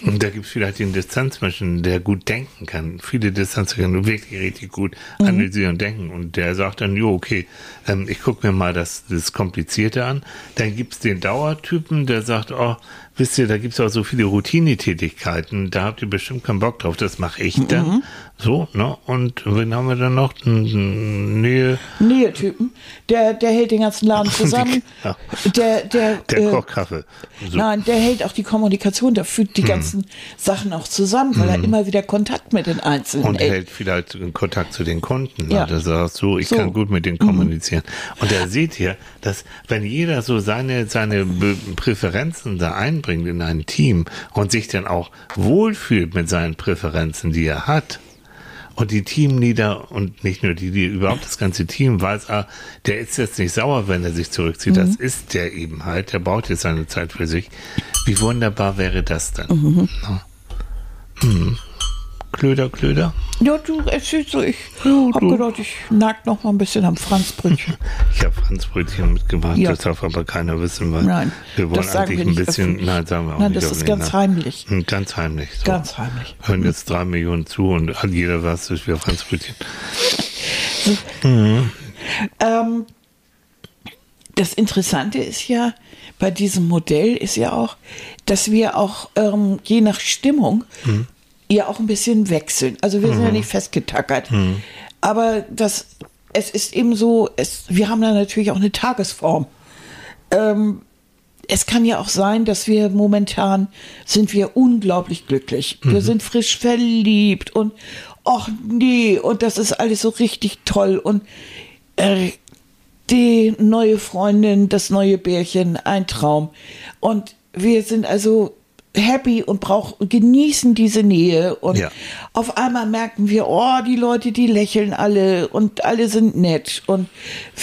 S1: Und da gibt es vielleicht den Distanzmenschen, der gut denken kann. Viele Distanzen können wirklich richtig gut analysieren und denken. Und der sagt dann, jo, okay, ähm, ich gucke mir mal das, das Komplizierte an. Dann gibt es den Dauertypen, der sagt, oh, wisst ihr, da gibt es auch so viele Routinetätigkeiten, da habt ihr bestimmt keinen Bock drauf, das mache ich dann. So, ne? Und wen haben wir dann noch? Nähe,
S2: Nähetypen, der, der hält den ganzen Laden zusammen.
S1: Ja.
S2: Der, der,
S1: der
S2: äh,
S1: kocht Kaffee. So.
S2: Nein, der hält auch die Kommunikation, der fügt
S1: Hm.
S2: die ganzen Sachen auch zusammen, weil er immer wieder Kontakt mit den Einzelnen
S1: und
S2: hält.
S1: hält vielleicht Kontakt zu den Kunden.
S2: Ja.
S1: Der sagt so, ich
S2: So. Mhm.
S1: kann gut mit denen kommunizieren. Und da seht ihr, dass wenn jeder so seine, seine Be Präferenzen da einbringt in ein Team und sich dann auch wohlfühlt mit seinen Präferenzen, die er hat, und die Teamleader und nicht nur die, die überhaupt das ganze Team weiß, ah, der ist jetzt nicht sauer, wenn er sich zurückzieht. Das ist der eben halt. Der braucht jetzt seine Zeit für sich. Wie wunderbar wäre das denn? Ja. Hm. Klöder, Klöder.
S2: Ja, du erzählst so, ich
S1: Ja,
S2: hab gedacht, ich nag noch mal ein bisschen am Franzbrötchen.
S1: Ich habe Franzbrötchen mitgebracht,
S2: Ja.
S1: das darf aber keiner wissen, weil
S2: Nein,
S1: wir wollen eigentlich
S2: wir
S1: ein bisschen,
S2: öffentlich.
S1: nein, sagen wir auch
S2: Nein,
S1: nicht.
S2: das ist ganz
S1: nein.
S2: heimlich.
S1: Hm, Ganz heimlich. So.
S2: Ganz heimlich.
S1: Hören jetzt drei Millionen zu und jeder was, das wäre Franzbrötchen.
S2: Ähm, das Interessante ist ja, bei diesem Modell ist ja auch, dass wir auch ähm, je nach Stimmung ja auch ein bisschen wechseln. Also wir sind ja nicht festgetackert. Aber das, es ist eben so, es, wir haben da natürlich auch eine Tagesform. Ähm, es kann ja auch sein, dass wir momentan sind wir unglaublich glücklich. Wir sind frisch verliebt und ach nee, und das ist alles so richtig toll und äh, die neue Freundin, das neue Bärchen, ein Traum. Und wir sind also happy und brauchen, genießen diese Nähe. Und
S1: Ja.
S2: auf einmal merken wir, oh, die Leute, die lächeln alle und alle sind nett. Und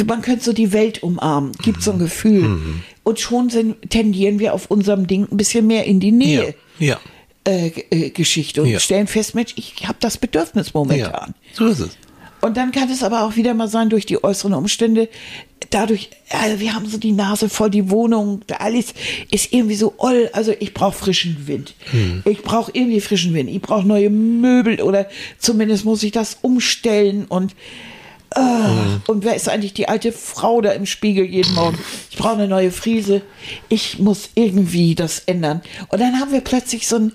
S2: man könnte so die Welt umarmen. Gibt so ein Gefühl. Und schon sind, tendieren wir auf unserem Ding ein bisschen mehr in die Nähe.
S1: Ja.
S2: Äh, äh, Geschichte und
S1: Ja.
S2: stellen fest, Mensch, ich habe das Bedürfnis
S1: Ja.
S2: momentan.
S1: So ist es.
S2: Und dann kann es aber auch wieder mal sein, durch die äußeren Umstände, dadurch, also wir haben so die Nase voll, die Wohnung, alles ist irgendwie so oll. Also ich brauche frischen Wind. Ich brauche irgendwie frischen Wind. Ich brauche neue Möbel oder zumindest muss ich das umstellen und äh, und wer ist eigentlich die alte Frau da im Spiegel jeden Morgen? Ich brauche eine neue Friese. Ich muss irgendwie das ändern. Und dann haben wir plötzlich so ein,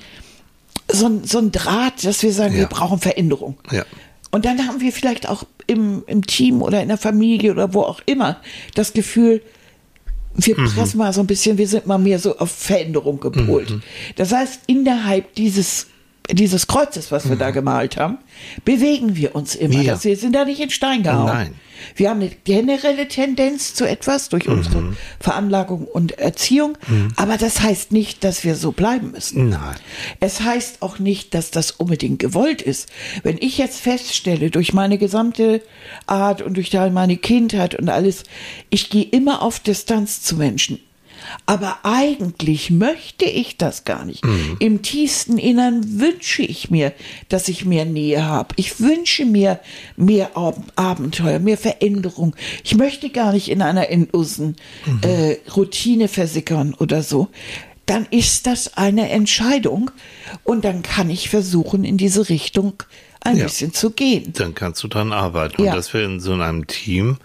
S2: so ein, so ein Draht, dass wir sagen, wir
S1: Ja.
S2: brauchen Veränderung.
S1: Ja.
S2: Und dann haben wir vielleicht auch im, im Team oder in der Familie oder wo auch immer das Gefühl, wir pressen mal so ein bisschen, wir sind mal mehr so auf Veränderung gepolt. Das heißt, innerhalb dieses, dieses Kreuzes, was wir da gemalt haben, bewegen wir uns immer.
S1: Ja.
S2: Wir sind da nicht in Stein gehauen.
S1: Nein.
S2: Wir haben eine generelle Tendenz zu etwas durch unsere Veranlagung und Erziehung, aber das heißt nicht, dass wir so bleiben müssen.
S1: Nein.
S2: Es heißt auch nicht, dass das unbedingt gewollt ist. Wenn ich jetzt feststelle, durch meine gesamte Art und durch meine Kindheit und alles, ich gehe immer auf Distanz zu Menschen. Aber eigentlich möchte ich das gar nicht. Im tiefsten Innern wünsche ich mir, dass ich mehr Nähe habe. Ich wünsche mir mehr Ab Abenteuer, mehr Veränderung. Ich möchte gar nicht in einer endlosen äh, Routine versickern oder so dann ist das eine Entscheidung und dann kann ich versuchen, in diese Richtung ein
S1: Ja.
S2: bisschen zu gehen.
S1: Dann kannst du dran arbeiten.
S2: Ja.
S1: Und das wäre in so einem Team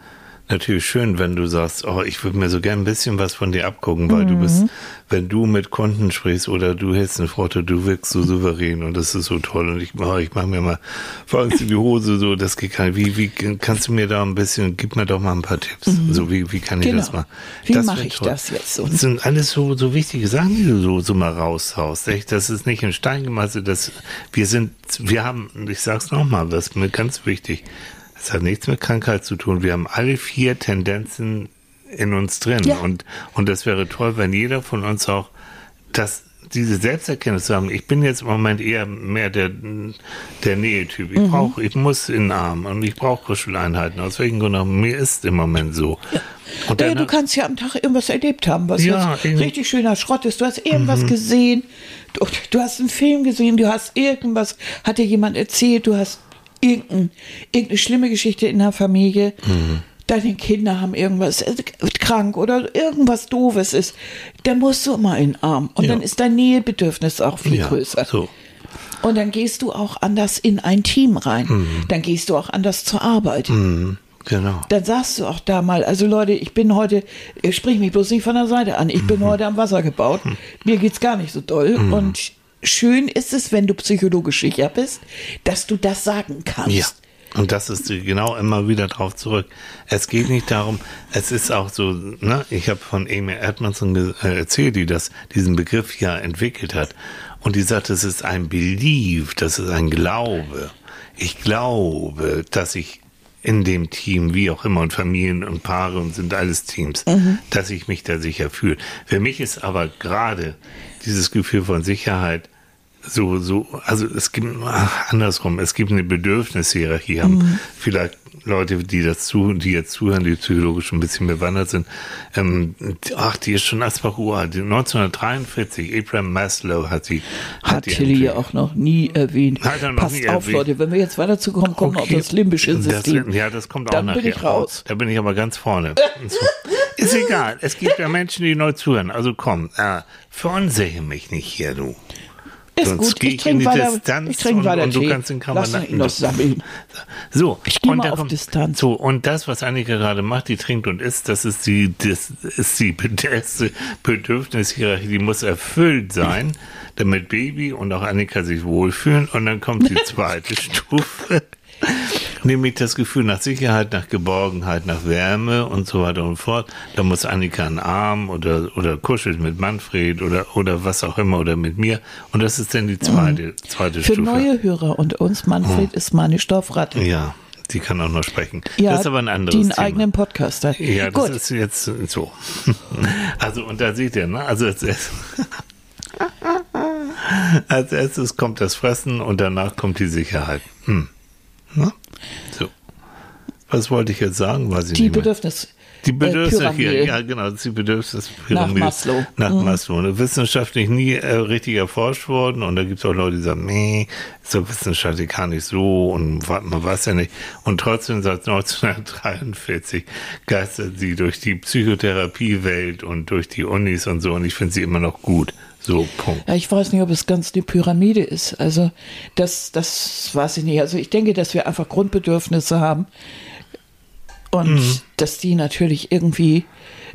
S1: natürlich schön, wenn du sagst, oh, ich würde mir so gern ein bisschen was von dir abgucken, weil du bist, wenn du mit Kunden sprichst oder du hältst eine Frotte, du wirkst so souverän und das ist so toll und ich, oh, ich mache mir mal vor in die Hose so, das geht gar nicht. Wie, wie kannst du mir da ein bisschen, gib mir doch mal ein paar Tipps. So, wie, wie kann ich
S2: Genau.
S1: das machen?
S2: Wie
S1: Das
S2: mache ich
S1: toll.
S2: das jetzt?
S1: Das
S2: Und
S1: sind alles so, so wichtige Sachen, die du so, so mal raushaust. Echt? Das ist nicht in Stein gemeißelt. Das, wir sind, wir haben, ich sag's nochmal, das ist mir ganz wichtig. Es hat nichts mit Krankheit zu tun. Wir haben alle vier Tendenzen in uns drin.
S2: Ja.
S1: Und, und das wäre toll, wenn jeder von uns auch das, diese Selbsterkenntnis zu haben. Ich bin jetzt im Moment eher mehr der, der Nähetyp.
S2: Mhm.
S1: Ich brauche, ich muss in den Arm und ich brauche Kuscheleinheiten. Aus welchen Gründen auch. Mir ist im Moment so. Und
S2: ja, du kannst ja am Tag irgendwas erlebt haben, was
S1: Ja,
S2: richtig schöner Schrott ist. Du hast irgendwas gesehen, du, du hast einen Film gesehen, du hast irgendwas, hat dir jemand erzählt, du hast irgendein, irgendeine schlimme Geschichte in der Familie. Deine Kinder haben irgendwas äh, krank oder irgendwas Doofes ist. Dann musst du immer in den Arm. Und
S1: Ja.
S2: dann ist dein Nähebedürfnis auch viel
S1: ja,
S2: größer.
S1: So.
S2: Und dann gehst du auch anders in ein Team rein. Dann gehst du auch anders zur Arbeit.
S1: Mhm, genau.
S2: Dann sagst du auch da mal, also Leute, ich bin heute, äh, sprich mich bloß nicht von der Seite an, ich bin
S1: Mhm.
S2: heute am Wasser gebaut. Mir geht's gar nicht so doll. Und schön ist es, wenn du psychologisch sicher bist, dass du das sagen kannst.
S1: Ja. Und das ist genau immer wieder drauf zurück. Es geht nicht darum, es ist auch so, ne, ich habe von Amy Edmondson äh, erzählt, die das, diesen Begriff ja entwickelt hat. Und die sagt, es ist ein Belief, das ist ein Glaube. Ich glaube, dass ich in dem Team, wie auch immer, und Familien und Paare und sind alles Teams, dass ich mich da sicher fühle. Für mich ist aber gerade dieses Gefühl von Sicherheit so, so, also es gibt, andersrum, es gibt eine Bedürfnishierarchie, haben vielleicht Leute, die das zu, die jetzt zuhören, die psychologisch ein bisschen bewandert sind, ähm, ach, die ist schon Die 1943, Abraham Maslow hat sie,
S2: Hat
S1: die
S2: Tilly ja auch noch nie erwähnt.
S1: Hat er noch
S2: Passt
S1: nie
S2: auf,
S1: erwähnt.
S2: Leute, wenn wir jetzt weiter zu kommen,
S1: Okay.
S2: auf das limbische
S1: Das-
S2: System.
S1: ja, das kommt auch
S2: Dann
S1: nachher.
S2: bin ich raus.
S1: Da bin ich aber ganz vorne. Ist egal. Es gibt ja Menschen, die neu zuhören. Also komm, äh, verunsichere mich nicht hier, du.
S2: Ist
S1: Sonst
S2: gut, ich
S1: ich in
S2: trinke
S1: die
S2: weiter,
S1: Distanz
S2: ich trinke
S1: und-
S2: weiter
S1: und du
S2: Tee.
S1: kannst den
S2: Lass
S1: Kameraden
S2: ihn doch sammeln.
S1: So,
S2: Ich geh
S1: und
S2: mal auf
S1: kommt-
S2: Distanz.
S1: So, und das, was Annika gerade macht, die trinkt und isst, das ist die, das ist die erste Bedürfnishierarchie, die muss erfüllt sein, damit Baby und auch Annika sich wohlfühlen. Und dann kommt die zweite Stufe. Nämlich das Gefühl nach Sicherheit, nach Geborgenheit, nach Wärme und so weiter und fort. Da muss Annika einen Arm oder, oder kuschelt mit Manfred oder, oder was auch immer oder mit mir. Und das ist dann die zweite, zweite
S2: Für
S1: Stufe.
S2: neue Hörer und uns, Manfred ist meine Stoffratte.
S1: Ja, die kann auch noch sprechen.
S2: Ja,
S1: das ist aber ein anderes
S2: die einen
S1: Thema.
S2: eigenen Podcast hat.
S1: Ja, das
S2: Gut.
S1: ist jetzt so. Also, und da seht ihr, ne? Also, als, erst- als erstes kommt das Fressen und danach kommt die Sicherheit. Hm. Ne? So. Was wollte ich jetzt sagen? Weiß ich
S2: die. Bedürfnis.
S1: Die Bedürfnisse
S2: äh,
S1: hier,
S2: Pyramide.
S1: ja genau, die Bedürfnispyramide.
S2: Nach Maslow.
S1: Nach
S2: Mhm.
S1: Maslow. Ne? Wissenschaftlich nie äh, richtig erforscht worden und da gibt es auch Leute, die sagen, nee, ist doch wissenschaftlich gar nicht so und man weiß ja nicht. Und trotzdem seit 1943 geistert sie durch die Psychotherapiewelt und durch die Unis und so und ich finde sie immer noch gut. So, Punkt.
S2: Ja, ich weiß nicht, ob es ganz eine Pyramide ist. Also das, das weiß ich nicht. Also ich denke, dass wir einfach Grundbedürfnisse haben und
S1: Mhm.
S2: dass die natürlich irgendwie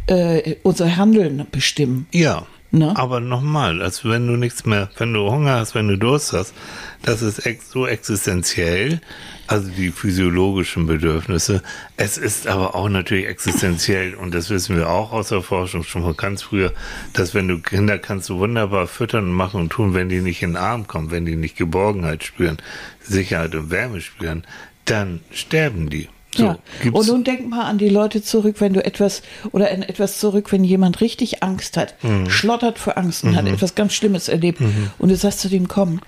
S2: äh, unser Handeln bestimmen.
S1: Ja.
S2: Ne?
S1: Aber nochmal, als wenn du nichts mehr, wenn du Hunger hast, wenn du Durst hast, das ist ex so existenziell, also die physiologischen Bedürfnisse. Es ist aber auch natürlich existenziell und das wissen wir auch aus der Forschung schon von ganz früher, dass wenn du Kinder kannst du wunderbar füttern und machen und tun, wenn die nicht in den Arm kommen, wenn die nicht Geborgenheit spüren, Sicherheit und Wärme spüren, dann sterben die. So,
S2: ja. Und nun denk mal an die Leute zurück, wenn du etwas oder an etwas zurück, wenn jemand richtig Angst hat,
S1: Mhm.
S2: schlottert vor Angst und hat etwas ganz Schlimmes erlebt und du sagst zu dem, komm,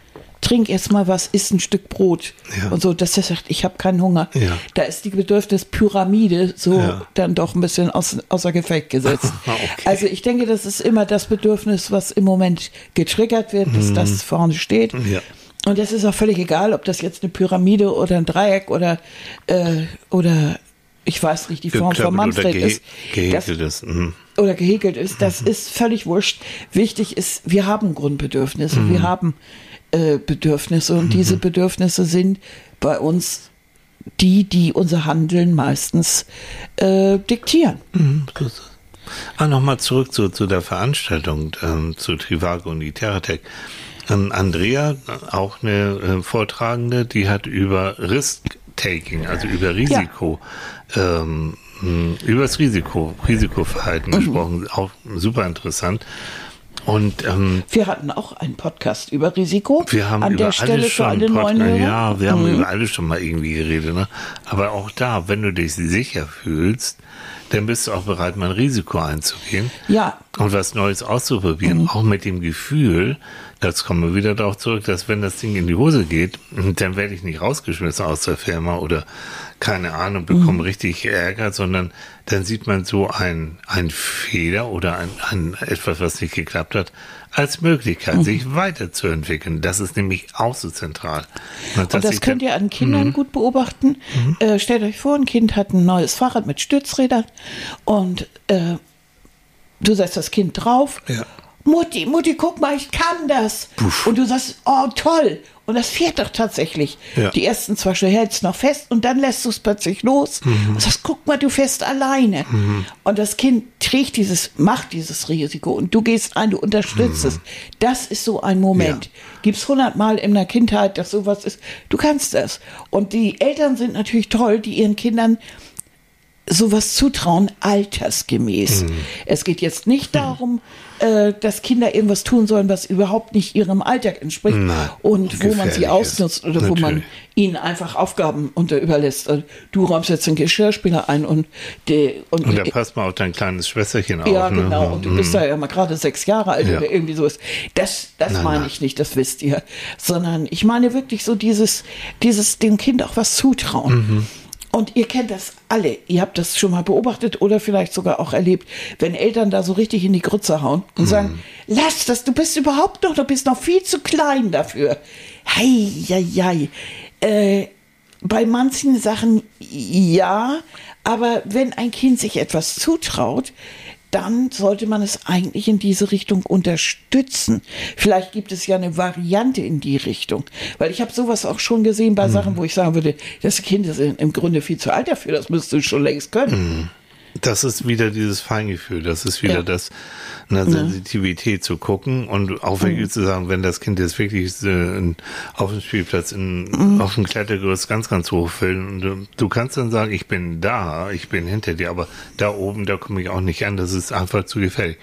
S2: trink erst mal was, isst ein Stück Brot
S1: Ja.
S2: und so, dass er sagt, ich habe keinen Hunger.
S1: Ja.
S2: Da ist die Bedürfnispyramide so
S1: Ja.
S2: dann doch ein bisschen aus, außer Gefecht gesetzt.
S1: Okay.
S2: Also ich denke, das ist immer das Bedürfnis, was im Moment getriggert wird, bis das vorne steht.
S1: Mhm.
S2: Und das ist auch völlig egal, ob das jetzt eine Pyramide oder ein Dreieck oder, äh, oder ich weiß nicht, die Form von Manfred
S1: gehe
S2: ist. Das,
S1: gehäkelt ist. Mhm.
S2: oder gehäkelt ist, das ist völlig wurscht. Wichtig ist, wir haben Grundbedürfnisse,
S1: Mhm.
S2: wir haben äh, Bedürfnisse und diese Bedürfnisse sind bei uns die, die unser Handeln meistens äh, diktieren.
S1: Mhm. Ah, nochmal zurück zu, zu der Veranstaltung, ähm, zu Trivago und die Terratec. Ähm, Andrea, auch eine äh, Vortragende, die hat über Risk-Taking, also über Risiko, ähm, mh, über das Risiko, Risikoverhalten gesprochen, auch super interessant. Und ähm,
S2: Wir hatten auch einen Podcast über Risiko.
S1: wir haben
S2: an
S1: über
S2: der Stelle
S1: alles
S2: für
S1: schon
S2: alle
S1: Podcast-
S2: neuen Hörer.
S1: Ja, wir haben
S2: Mhm.
S1: über alles schon mal irgendwie geredet. Ne? Aber auch da, wenn du dich sicher fühlst, dann bist du auch bereit, mal ein Risiko einzugehen
S2: Ja,
S1: und was Neues auszuprobieren. Auch mit dem Gefühl, jetzt kommen wir wieder darauf zurück, dass wenn das Ding in die Hose geht, dann werde ich nicht rausgeschmissen aus der Firma oder keine Ahnung, bekomme richtig Ärger, sondern dann sieht man so ein, ein Fehler oder ein, ein etwas, was nicht geklappt hat, als Möglichkeit, sich weiterzuentwickeln. Das ist nämlich auch so zentral.
S2: Und das könnt ihr an Kindern
S1: Mhm.
S2: gut beobachten. Äh, stellt euch vor, ein Kind hat ein neues Fahrrad mit Stützrädern und äh, du setzt das Kind drauf.
S1: Ja.
S2: Mutti, Mutti, guck mal, ich kann das. Und du sagst, oh toll. Und das fährt doch tatsächlich.
S1: Ja.
S2: Die ersten zwei Stunden hältst noch fest und dann lässt du es plötzlich los
S1: Mhm.
S2: und sagst, guck mal, du fährst alleine. Und das Kind trägt dieses, macht dieses Risiko und du gehst ein, du unterstützt es. Das ist so ein Moment.
S1: Mhm. Ja.
S2: Gibt's hundertmal in der Kindheit, dass sowas ist. Du kannst das. Und die Eltern sind natürlich toll, die ihren Kindern sowas zutrauen, altersgemäß. Es geht jetzt nicht darum, äh, dass Kinder irgendwas tun sollen, was überhaupt nicht ihrem Alltag entspricht
S1: Nein,
S2: und wo man sie ausnutzt oder wo man
S1: Natürlich.
S2: ihnen einfach Aufgaben unter überlässt. Also, Du räumst jetzt den Geschirrspüler ein und, die, und,
S1: Und da passt mal auf dein kleines Schwesterchen auf.
S2: ja,
S1: ne?
S2: genau. Und du bist da ja mal gerade sechs Jahre alt
S1: Ja.
S2: oder irgendwie so ist. Das, das
S1: Nein,
S2: meine ich nicht, das wisst ihr. Sondern ich meine wirklich so dieses, dieses dem Kind auch was zutrauen.
S1: Mhm.
S2: Und ihr kennt das alle. Ihr habt das schon mal beobachtet oder vielleicht sogar auch erlebt, wenn Eltern da so richtig in die Grütze hauen und sagen,
S1: Mhm.
S2: lass das, du bist überhaupt noch, du bist noch viel zu klein dafür. Hei, hei, hei. Äh, bei manchen Sachen ja, aber wenn ein Kind sich etwas zutraut, dann sollte man es eigentlich in diese Richtung unterstützen. Vielleicht gibt es ja eine Variante in die Richtung. Weil ich habe sowas auch schon gesehen bei Sachen, wo ich sagen würde, das Kind ist im Grunde viel zu alt dafür, das müsstest du schon längst können.
S1: Das ist wieder dieses Feingefühl, das ist wieder
S2: Ja.
S1: das, eine Sensitivität zu gucken und auch wirklich zu sagen, wenn das Kind jetzt wirklich äh, auf dem Spielplatz in, auf dem Klettergerüst ganz, ganz hoch will und du, du kannst dann sagen, ich bin da, ich bin hinter dir, aber da oben, da komme ich auch nicht an, das ist einfach zu gefährlich.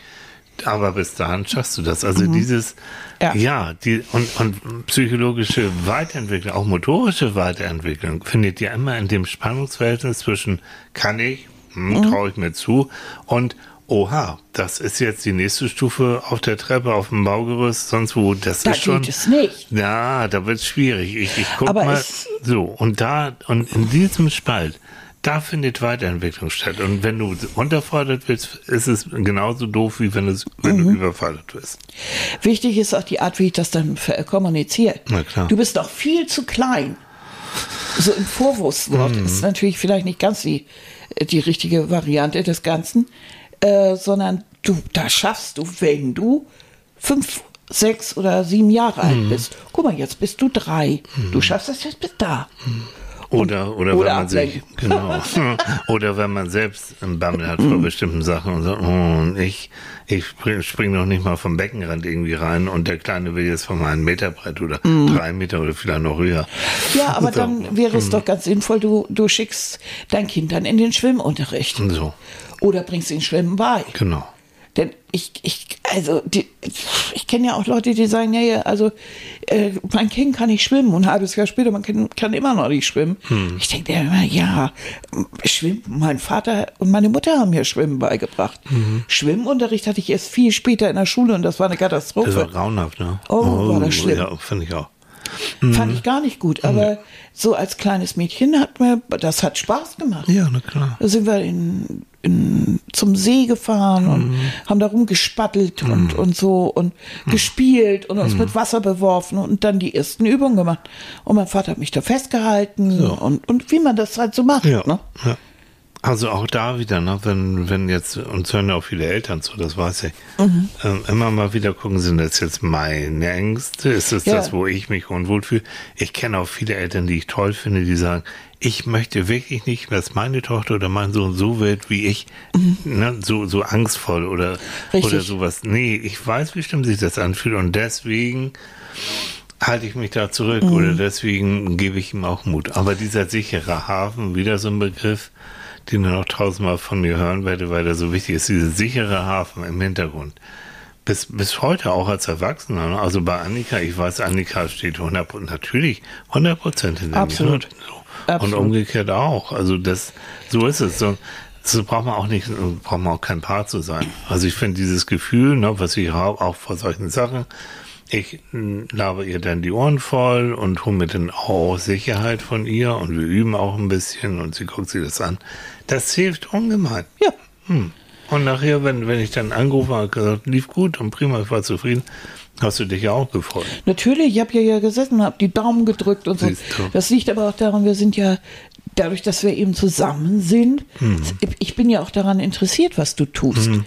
S1: Aber bis dahin schaffst du das. Also dieses,
S2: Ja.
S1: ja, die, und, und psychologische Weiterentwicklung, auch motorische Weiterentwicklung, findet ja immer in dem Spannungsverhältnis zwischen kann ich, hm, traue ich mir zu und oha, das ist jetzt die nächste Stufe auf der Treppe, auf dem Baugerüst, sonst wo, das
S2: Da
S1: ist schon.
S2: geht es nicht.
S1: Ja, da wird es schwierig. Ich, ich guck
S2: Aber
S1: mal. So, und da, und in diesem Spalt, da findet Weiterentwicklung statt. Und wenn du unterfordert wirst, ist es genauso doof, wie wenn, es, wenn
S2: Mhm.
S1: du überfordert wirst.
S2: Wichtig ist auch die Art, wie ich das dann ver- kommuniziere.
S1: Na klar.
S2: Du bist doch viel zu klein. So im Vorwurfswort
S1: Mhm.
S2: ist natürlich vielleicht nicht ganz die, die richtige Variante des Ganzen, äh, sondern du, da schaffst du, wenn du fünf, sechs oder sieben Jahre
S1: Mhm.
S2: alt bist. Guck mal, jetzt bist du drei. Du schaffst das jetzt bis da.
S1: Oder, oder,
S2: oder
S1: wenn man sich,
S2: ablenken.
S1: genau. oder wenn man selbst einen Bammel hat vor bestimmten Sachen und sagt, oh, ich, ich spring, spring noch nicht mal vom Beckenrand irgendwie rein und der Kleine will jetzt vom einen Meter brett oder drei Meter oder vielleicht noch höher.
S2: Ja, aber
S1: So.
S2: dann wäre es doch ganz sinnvoll, du, du schickst dein Kind dann in den Schwimmunterricht.
S1: So,
S2: Oder bringst ihn Schwimmen bei.
S1: genau.
S2: Denn ich, ich, also, die, ich kenne ja auch Leute, die sagen, ja, ja, also, äh, mein Kind kann nicht schwimmen und ein halbes Jahr später, man kann, kann immer noch nicht schwimmen. Ich denke immer, ja, schwimmen, mein Vater und meine Mutter haben mir Schwimmen beigebracht. Schwimmunterricht hatte ich erst viel später in der Schule und das war eine
S1: Das war
S2: Katastrophe.
S1: grauenhaft, ne?
S2: Oh, war das schlimm.
S1: Ja, finde ich auch.
S2: Fand ich gar nicht gut, aber so als kleines Mädchen hat mir, das hat Spaß gemacht.
S1: Ja, na klar.
S2: Da sind wir in, in, zum See gefahren und haben da rumgespattelt und, und so und gespielt und uns mit Wasser beworfen und dann die ersten Übungen gemacht. Und mein Vater hat mich da festgehalten und, und wie man das halt so macht.
S1: Ja,
S2: Ne?
S1: ja. Also auch da wieder, ne, wenn, wenn jetzt, uns hören ja auch viele Eltern zu, das weiß ich, mhm. ähm, immer mal wieder gucken, sind das jetzt meine Ängste? Ist es ja. das, wo ich mich unwohl fühle? Ich kenne auch viele Eltern, die ich toll finde, die sagen, ich möchte wirklich nicht, dass meine Tochter oder mein Sohn so wird wie ich, mhm. ne, so, so angstvoll oder, oder sowas. Nee, ich weiß, wie stimmt sich das anfühlt und deswegen halte ich mich da zurück mhm. oder deswegen gebe ich ihm auch Mut. Aber dieser sichere Hafen, wieder so ein Begriff, den ihr noch tausendmal von mir hören werdet, weil der so wichtig ist, dieser sichere Hafen im Hintergrund. Bis, bis heute auch als Erwachsener. Ne? Also bei Annika, ich weiß, Annika steht 100, natürlich 100 Prozent hinter
S2: Absolut.
S1: mir. So. Absolut. Und umgekehrt auch. Also das, so ist es. So, so braucht man auch nicht, braucht man auch kein Paar zu sein. Also ich finde dieses Gefühl, ne, was ich habe, auch vor solchen Sachen, ich labe ihr dann die Ohren voll und hole mir dann auch Sicherheit von ihr und wir üben auch ein bisschen und sie guckt sich das an. Das hilft ungemein.
S2: Ja.
S1: Hm. Und nachher, wenn, wenn ich dann angerufen habe, gesagt, lief gut und prima, ich war zufrieden, hast du dich ja auch gefreut.
S2: Natürlich, ich habe ja, ja gesessen, habe die Daumen gedrückt und so. Das liegt aber auch daran, wir sind ja, dadurch, dass wir eben zusammen sind, hm. ich bin ja auch daran interessiert, was du tust. Hm.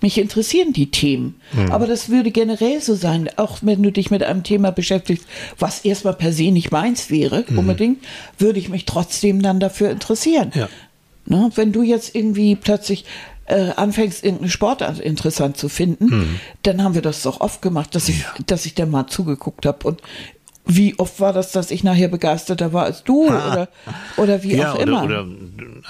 S2: Mich interessieren die Themen. Mhm. Aber das würde generell so sein, auch wenn du dich mit einem Thema beschäftigst, was erstmal per se nicht meins wäre, mhm. unbedingt, würde ich mich trotzdem dann dafür interessieren. Ja. Ne? Wenn du jetzt irgendwie plötzlich äh, anfängst, irgendeine Sportart interessant zu finden, mhm. dann haben wir das doch oft gemacht, dass ich, ja. dass ich da mal zugeguckt habe und wie oft war das, dass ich nachher begeisterter war als du ah. oder, oder wie ja, auch
S1: oder,
S2: immer.
S1: Oder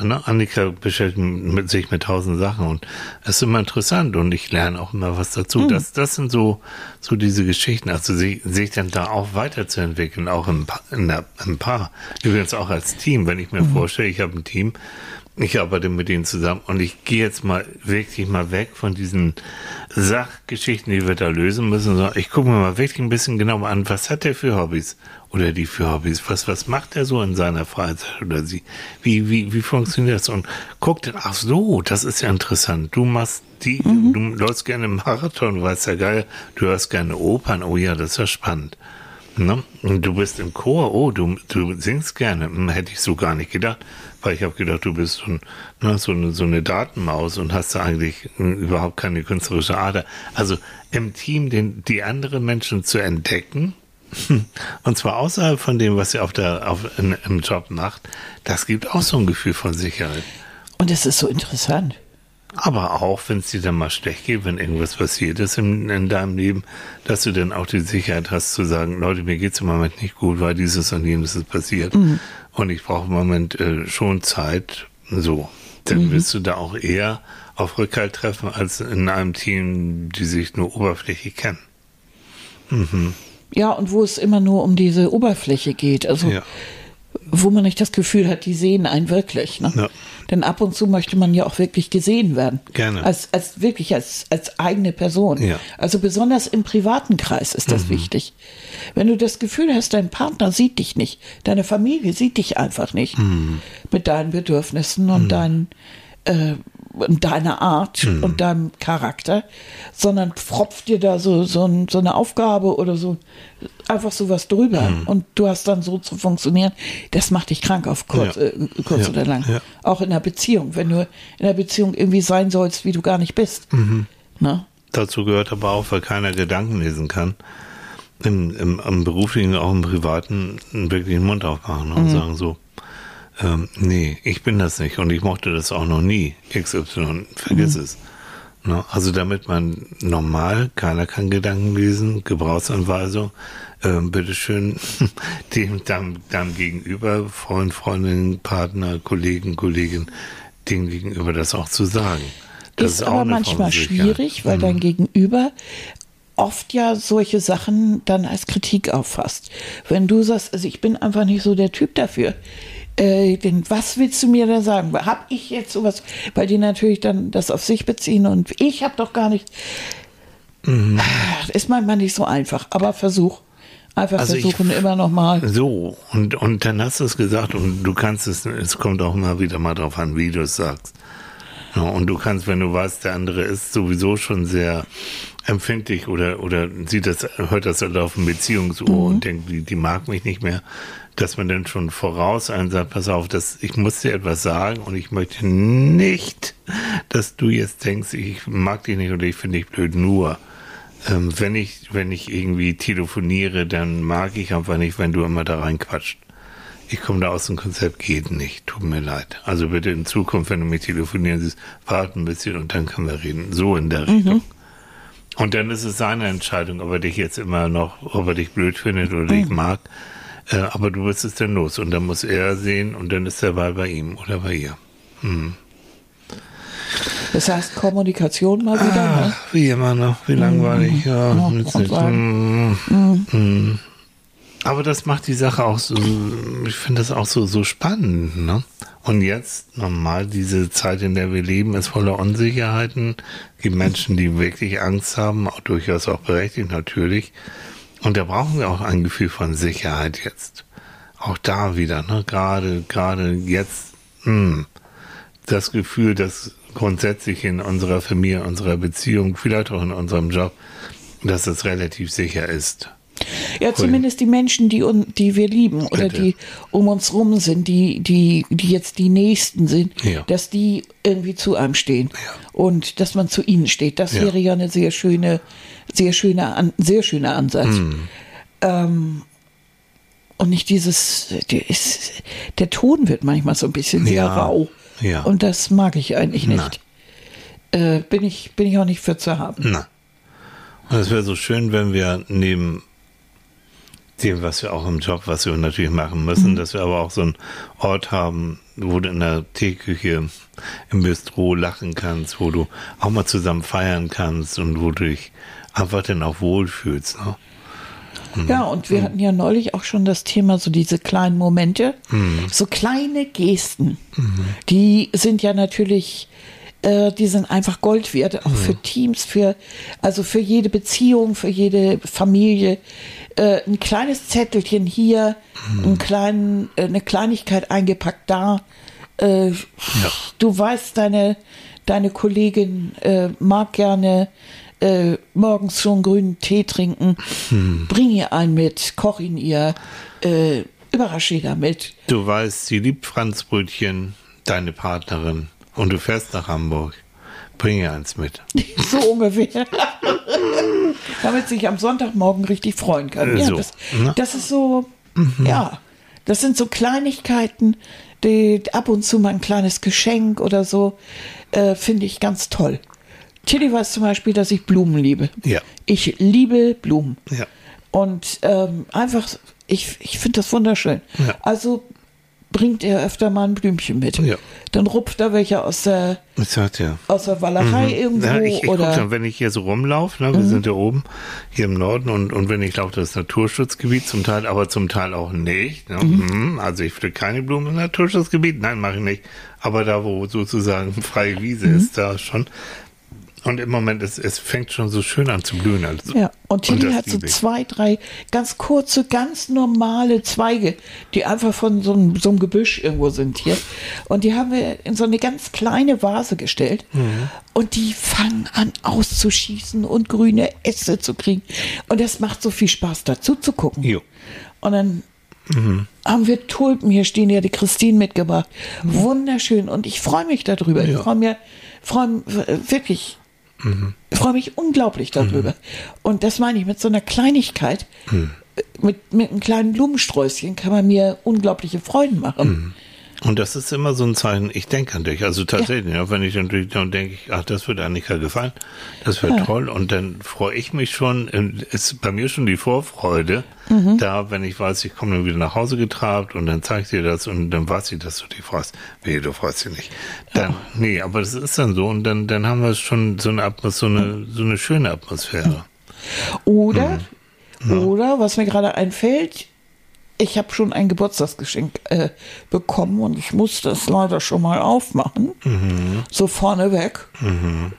S1: ne, Annika beschäftigt mit sich mit tausend Sachen und es ist immer interessant und ich lerne auch immer was dazu. Mhm. Das, das sind so, so diese Geschichten, also sich, sich dann da auch weiterzuentwickeln, auch im, in der, im Paar. Übrigens auch als Team, wenn ich mir mhm. vorstelle, ich habe ein Team, ich arbeite mit denen zusammen und ich gehe jetzt mal wirklich mal weg von diesen Sachgeschichten, die wir da lösen müssen, sondern ich gucke mir mal wirklich ein bisschen genauer an, was hat der für Hobbys? Oder die für Hobbys, was, was macht er so in seiner Freizeit oder sie, wie, wie, wie funktioniert das? Und guckt dann, ach so, das ist ja interessant, du machst die, mhm. du läufst gerne Marathon, weißt ja geil, du hörst gerne Opern, oh ja, das ist ja spannend. Ne? Und du bist im Chor, oh, du, du singst gerne, hm, hätte ich so gar nicht gedacht weil ich habe gedacht, du bist so, ein, ne, so, eine, so eine Datenmaus und hast da eigentlich überhaupt keine künstlerische Ader. Also im Team den, die anderen Menschen zu entdecken, und zwar außerhalb von dem, was ihr auf der, auf, in, im Job macht, das gibt auch so ein Gefühl von Sicherheit.
S2: Und es ist so interessant.
S1: Aber auch, wenn es dir dann mal schlecht geht, wenn irgendwas passiert ist in, in, deinem Leben, dass du dann auch die Sicherheit hast zu sagen, Leute, mir geht's im Moment nicht gut, weil dieses und jenes ist passiert. Mhm. Und ich brauche im Moment äh, schon Zeit. So. Dann mhm. wirst du da auch eher auf Rückhalt treffen, als in einem Team, die sich nur oberflächlich kennen.
S2: Mhm. Ja, und wo es immer nur um diese Oberfläche geht. Also, ja. Wo man nicht das Gefühl hat, die sehen einen wirklich. Ne? Ja. Denn ab und zu möchte man ja auch wirklich gesehen werden.
S1: Gerne.
S2: Als, als wirklich als, als eigene Person. Ja. Also besonders im privaten Kreis ist das mhm. wichtig. Wenn du das Gefühl hast, dein Partner sieht dich nicht, deine Familie sieht dich einfach nicht mhm. mit deinen Bedürfnissen und mhm. deinen äh, deiner Art mhm. und deinem Charakter, sondern pfropft dir da so, so, ein, so eine Aufgabe oder so einfach so was drüber mhm. und du hast dann so zu funktionieren, das macht dich krank auf kurz, ja. äh, kurz ja. oder lang. Ja. Auch in der Beziehung, wenn du in der Beziehung irgendwie sein sollst, wie du gar nicht bist. Mhm.
S1: Ne? Dazu gehört aber auch, weil keiner Gedanken lesen kann, im, im, im beruflichen, auch im privaten, wirklich den Mund aufmachen und mhm. sagen so, ähm, nee, ich bin das nicht und ich mochte das auch noch nie. XY, vergiss mhm. es. Ne? Also damit man normal, keiner kann Gedanken lesen, Gebrauchsanweisung, äh, bitteschön dem dann, dann gegenüber, Freund, Freundin, Partner, Kollegen, Kollegin, dem gegenüber das auch zu sagen.
S2: Das ist, ist aber manchmal schwierig, weil mhm. dein Gegenüber oft ja solche Sachen dann als Kritik auffasst. Wenn du sagst, also ich bin einfach nicht so der Typ dafür, äh, denn was willst du mir da sagen? Hab ich jetzt sowas? Weil die natürlich dann das auf sich beziehen und ich habe doch gar nicht. Mhm. Ist manchmal nicht so einfach, aber versuch. Einfach also versuchen, ich, immer noch mal.
S1: So, und, und dann hast du es gesagt und du kannst es, es kommt auch immer wieder mal drauf an, wie du es sagst. Ja, und du kannst, wenn du weißt, der andere ist sowieso schon sehr empfindlich oder, oder sieht das, hört das auf ein Beziehungsohr und denkt, die, die mag mich nicht mehr, dass man dann schon voraus einen sagt, pass auf, das, ich muss dir etwas sagen und ich möchte nicht, dass du jetzt denkst, ich mag dich nicht oder ich finde dich blöd, nur ähm, wenn ich, wenn ich irgendwie telefoniere, dann mag ich einfach nicht, wenn du immer da reinquatscht. Ich komme da aus dem Konzept, geht nicht, tut mir leid. Also bitte in Zukunft, wenn du mich telefonieren siehst, warte ein bisschen und dann können wir reden. So in der Richtung. Und dann ist es seine Entscheidung, ob er dich jetzt immer noch, ob er dich blöd findet oder dich mag. Äh, aber du wirst es dann los und dann muss er sehen und dann ist der Wahl bei ihm oder bei ihr.
S2: Das heißt Kommunikation mal wieder. Ne?
S1: Ach, wie immer noch, wie langweilig. Ja,
S2: Ja,
S1: nichts.
S2: sagen.
S1: Mm, mm. Aber das macht die Sache auch so, ich finde das auch so, so spannend, ne? Und jetzt, normal, diese Zeit, in der wir leben, ist voller Unsicherheiten. Die Menschen, die wirklich Angst haben, auch durchaus auch berechtigt, natürlich. Und da brauchen wir auch ein Gefühl von Sicherheit jetzt. Auch da wieder, ne? Gerade, gerade jetzt, mh, das Gefühl, dass grundsätzlich in unserer Familie, unserer Beziehung, vielleicht auch in unserem Job, dass es relativ sicher ist.
S2: Ja, zumindest die Menschen, die, un, die wir lieben oder
S1: Bitte.
S2: die um uns rum sind, die, die, die jetzt die Nächsten sind,
S1: Ja.
S2: dass die irgendwie zu einem stehen und dass man zu ihnen steht. Das
S1: Ja.
S2: wäre ja eine sehr schöne, sehr schöner, an, sehr schöner Ansatz.
S1: Hm.
S2: Ähm, und nicht dieses, der, ist, der Ton wird manchmal so ein bisschen sehr
S1: Ja.
S2: rau.
S1: Ja.
S2: Und das mag ich eigentlich nicht. Äh, bin ich, bin ich auch nicht für zu haben.
S1: Na. Und es wäre so schön, wenn wir neben dem, was wir auch im Job, was wir natürlich machen müssen, dass wir aber auch so einen Ort haben, wo du in der Teeküche im Bistro lachen kannst, wo du auch mal zusammen feiern kannst und wo du dich einfach dann auch wohlfühlst. Ne?
S2: Ja, und wir hatten ja neulich auch schon das Thema, so diese kleinen Momente, so kleine Gesten, die sind ja natürlich, äh, die sind einfach Gold wert, auch für Teams, für, also für jede Beziehung, für jede Familie. Äh, ein kleines Zettelchen hier, ein kleinen, äh, eine Kleinigkeit eingepackt da. Äh, Du weißt, deine, deine Kollegin äh, mag gerne äh, morgens schon grünen Tee trinken. Bring ihr einen mit, koch ihn ihr, überrasche sie damit.
S1: Du weißt, sie liebt Franzbrötchen, deine Partnerin, und du fährst nach Hamburg. Bring ihr eins mit.
S2: So ungefähr. Damit sich am Sonntagmorgen richtig freuen kann. Ja,
S1: So,
S2: das,
S1: ne?
S2: das ist so, ja, das sind so Kleinigkeiten, die ab und zu mal ein kleines Geschenk oder so, äh, finde ich ganz toll. Tilly weiß zum Beispiel, dass ich Blumen liebe.
S1: Ja.
S2: Ich liebe Blumen.
S1: Ja.
S2: Und ähm, einfach, ich, ich finde das wunderschön.
S1: Ja.
S2: Also bringt er öfter mal ein Blümchen mit.
S1: Ja.
S2: Dann rupft er welche aus der,
S1: sag dir.
S2: aus der Walachei irgendwo.
S1: Ja, ich, ich
S2: oder Mhm.
S1: schon, wenn ich hier so rumlaufe, ne, wir sind ja oben hier im Norden und, und wenn ich laufe, das ist Naturschutzgebiet zum Teil, aber zum Teil auch nicht. Ne? Mhm. Also ich pflück keine Blumen im Naturschutzgebiet, nein, mache ich nicht. Aber da, wo sozusagen freie Wiese
S2: Mhm.
S1: ist, da schon. Und im Moment, es, es fängt schon so schön an zu blühen. Also,
S2: Ja, und Tilly
S1: das
S2: hat so
S1: ich.
S2: zwei, drei ganz kurze, ganz normale Zweige, die einfach von so einem, so einem Gebüsch irgendwo sind hier. Und die haben wir in so eine ganz kleine Vase gestellt.
S1: Mhm.
S2: Und die fangen an auszuschießen und grüne Äste zu kriegen. Und das macht so viel Spaß, dazu zu gucken.
S1: Jo.
S2: Und dann haben wir Tulpen, hier stehen ja die Christine mitgebracht. Wunderschön. Und ich freue mich darüber. Ich
S1: Ja.
S2: freue mich, freue mich wirklich, ich freue mich unglaublich darüber. Und das meine ich mit so einer Kleinigkeit, äh, mit, mit einem kleinen Blumensträußchen kann man mir unglaubliche Freuden machen.
S1: Und das ist immer so ein Zeichen, ich denke an dich. Also tatsächlich, ja. wenn ich natürlich dann denke, ich, ach, das wird Annika gefallen, das wird toll. Und dann freue ich mich schon, ist bei mir schon die Vorfreude da, wenn ich weiß, ich komme dann wieder nach Hause getrabt und dann zeige ich dir das und dann weiß ich, dass du dich freust. Nee, du freust dich nicht. Dann, nee, aber das ist dann so und dann, dann haben wir schon so eine Atmos, so eine, so eine schöne Atmosphäre.
S2: Oder, oder, was mir gerade einfällt, ich habe schon ein Geburtstagsgeschenk äh, bekommen und ich muss das leider schon mal aufmachen. So vorneweg.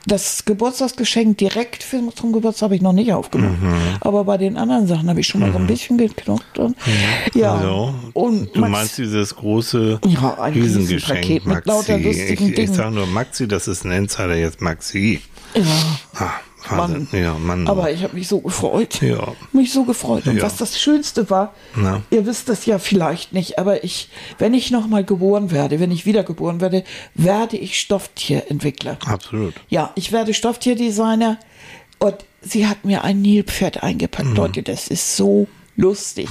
S2: Das Geburtstagsgeschenk direkt für, zum Geburtstag habe ich noch nicht aufgemacht. Aber bei den anderen Sachen habe ich schon mal so ein bisschen geknockt. Und, ja.
S1: So,
S2: und
S1: du
S2: Max-
S1: meinst dieses große
S2: Ja, ein
S1: Riesengeschenk,
S2: Riesenpaket mit
S1: Maxi.
S2: lauter lustigen
S1: ich, ich sage nur Maxi, das ist ein Insider jetzt Maxi.
S2: ja.
S1: Ah.
S2: Mann.
S1: Ja, Mann.
S2: Aber ich habe mich so gefreut.
S1: Ja.
S2: Mich so gefreut. Und
S1: Ja.
S2: was das Schönste war,
S1: Na?
S2: ihr wisst das ja vielleicht nicht, aber ich, wenn ich nochmal geboren werde, wenn ich wiedergeboren werde, werde ich Stofftierentwickler.
S1: Absolut.
S2: Ja, ich werde Stofftierdesigner und sie hat mir ein Nilpferd eingepackt.
S1: Mhm.
S2: Leute, das ist so lustig.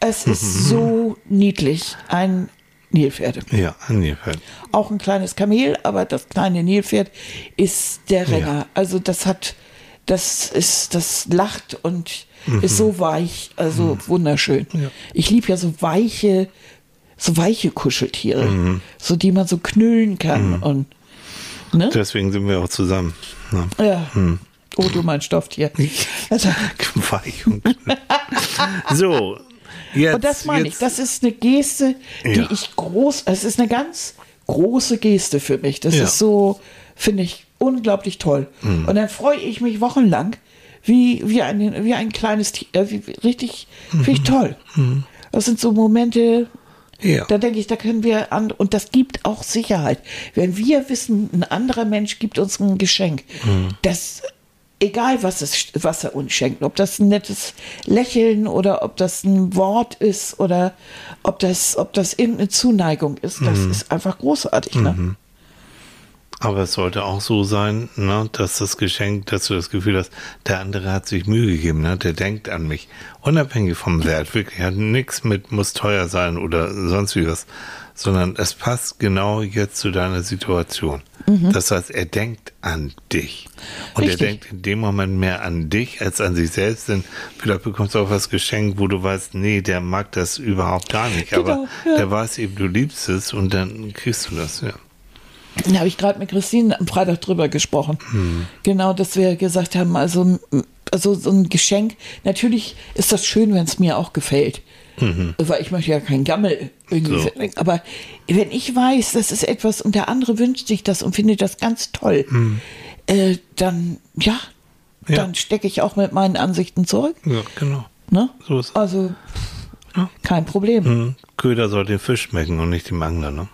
S2: Es ist so niedlich. Ein Nilpferd.
S1: Ja, ein Nilpferd.
S2: Auch ein kleines Kamel, aber das kleine Nilpferd ist der Renner. Also das hat, das ist, das lacht und ist so weich, also wunderschön. Ich liebe ja so weiche, so weiche Kuscheltiere, so die man so knüllen kann und ne?
S1: Deswegen sind wir auch zusammen. Ne?
S2: Ja. Oh, du mein Stofftier. Also,
S1: Weich und So, jetzt.
S2: und das meine ich,
S1: jetzt,
S2: das ist eine Geste, die
S1: Ja.
S2: ich groß, es ist eine ganz große Geste für mich. Das
S1: Ja.
S2: ist so, finde ich, unglaublich toll.
S1: Mhm.
S2: Und dann freue ich mich wochenlang, wie, wie, ein, wie ein kleines Tier, äh, wie, richtig, finde
S1: Mhm.
S2: ich toll. Das sind so Momente,
S1: Ja.
S2: da denke ich, da können wir an, und das gibt auch Sicherheit. Wenn wir wissen, ein anderer Mensch gibt uns ein Geschenk,
S1: Mhm.
S2: das, egal was, es, was er uns schenkt, ob das ein nettes Lächeln oder ob das ein Wort ist oder ob das, ob das irgendeine Zuneigung ist, das
S1: Mhm.
S2: ist einfach großartig. Ne?
S1: Aber es sollte auch so sein, ne, dass das Geschenk, dass du das Gefühl hast, der andere hat sich Mühe gegeben, ne, der denkt an mich. Unabhängig vom Wert, wirklich, hat nichts mit, muss teuer sein oder sonst wie was, sondern es passt genau jetzt zu deiner Situation. Das heißt, er denkt an dich. Und
S2: Richtig.
S1: er denkt in dem Moment mehr an dich als an sich selbst, denn vielleicht bekommst du auch was geschenkt, wo du weißt, nee, der mag das überhaupt gar nicht, aber
S2: Genau, ja.
S1: der weiß eben, du liebst es und dann kriegst du das, ja.
S2: Da habe ich gerade mit Christine am Freitag drüber gesprochen.
S1: Hm.
S2: Genau, dass wir gesagt haben, also, also so ein Geschenk, natürlich ist das schön, wenn es mir auch gefällt. Weil ich möchte ja kein Gammel irgendwie
S1: Mhm. So.
S2: Aber wenn ich weiß, das ist etwas und der andere wünscht sich das und findet das ganz toll, äh, dann, ja,
S1: Hm. Ja.
S2: dann stecke ich auch mit meinen Ansichten zurück.
S1: Ja, genau.
S2: Ne?
S1: So ist es.
S2: Also,
S1: Ja.
S2: kein Problem.
S1: Mhm. Köder soll den Fisch schmecken und nicht dem Angler, ne?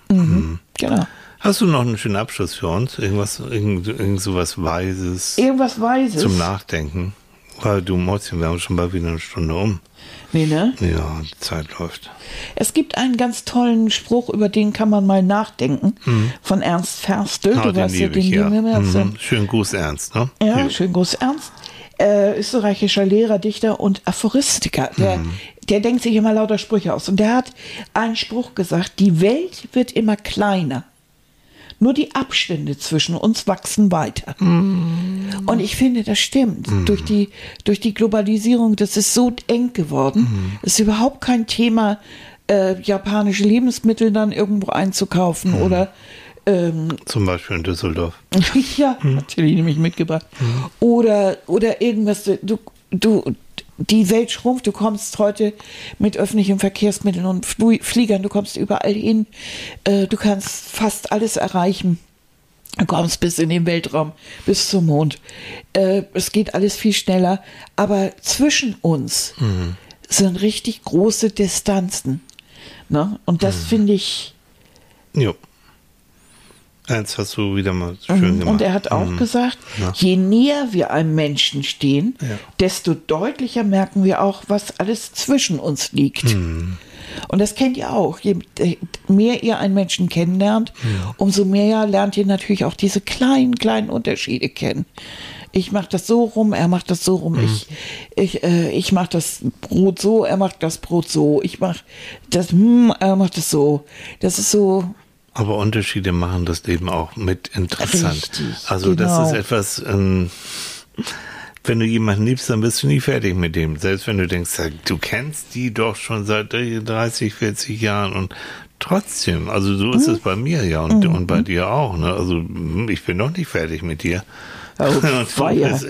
S2: Genau.
S1: Hast du noch einen schönen Abschluss für uns? Irgendwas, irgend, irgend sowas Weises
S2: Irgendwas Weises.
S1: zum Nachdenken? Weil du Mäuschen, wir haben schon bald wieder eine Stunde um.
S2: Nee, ne?
S1: Ja, die Zeit läuft.
S2: Es gibt einen ganz tollen Spruch, über den kann man mal nachdenken, von Ernst Ferstel.
S1: Ah,
S2: du weißt ja, den lieben wir.
S1: Mhm. Schönen Gruß, Ernst, ne?
S2: Ja,
S1: Jo.
S2: schön groß Ernst. Äh, österreichischer Lehrer, Dichter und Aphoristiker. Der,
S1: Mhm.
S2: der denkt sich immer lauter Sprüche aus. Und der hat einen Spruch gesagt, die Welt wird immer kleiner. Nur die Abstände zwischen uns wachsen weiter.
S1: Mhm.
S2: Und ich finde, das stimmt. Durch, die, durch die Globalisierung, das ist so eng geworden.
S1: Mhm.
S2: Es ist überhaupt kein Thema, äh, japanische Lebensmittel dann irgendwo einzukaufen
S1: Mhm.
S2: oder ähm,
S1: Zum Beispiel in Düsseldorf.
S2: ja, natürlich nämlich mitgebracht. Oder, oder irgendwas, du, du, die Welt schrumpft, du kommst heute mit öffentlichen Verkehrsmitteln und Fliegern, du kommst überall hin, äh, du kannst fast alles erreichen. Du kommst bis in den Weltraum, bis zum Mond. Äh, es geht alles viel schneller, aber zwischen uns sind richtig große Distanzen. Ne? Und das finde ich,
S1: Jo. Eins hast du wieder mal schön gemacht.
S2: Und er hat auch gesagt, je näher wir einem Menschen stehen,
S1: Ja.
S2: desto deutlicher merken wir auch, was alles zwischen uns liegt. Und das kennt ihr auch. Je mehr ihr einen Menschen kennenlernt, umso mehr lernt ihr natürlich auch diese kleinen, kleinen Unterschiede kennen. Ich mache das so rum, er macht das so rum. Ich, ich, äh, ich mache das Brot so, er macht das Brot so. Ich mache das, hm, er macht das so. Das ist so,
S1: Aber Unterschiede machen das Leben auch mit interessant.
S2: Richtig,
S1: also das
S2: genau.
S1: ist etwas, ähm, wenn du jemanden liebst, dann bist du nie fertig mit dem. Selbst wenn du denkst, du kennst die doch schon seit 30, 40 Jahren und trotzdem, also so
S2: Mhm.
S1: ist es bei mir ja und, und bei dir auch. Ne? Also hm, ich bin noch nicht fertig mit dir.
S2: Oh,
S1: und du, bist,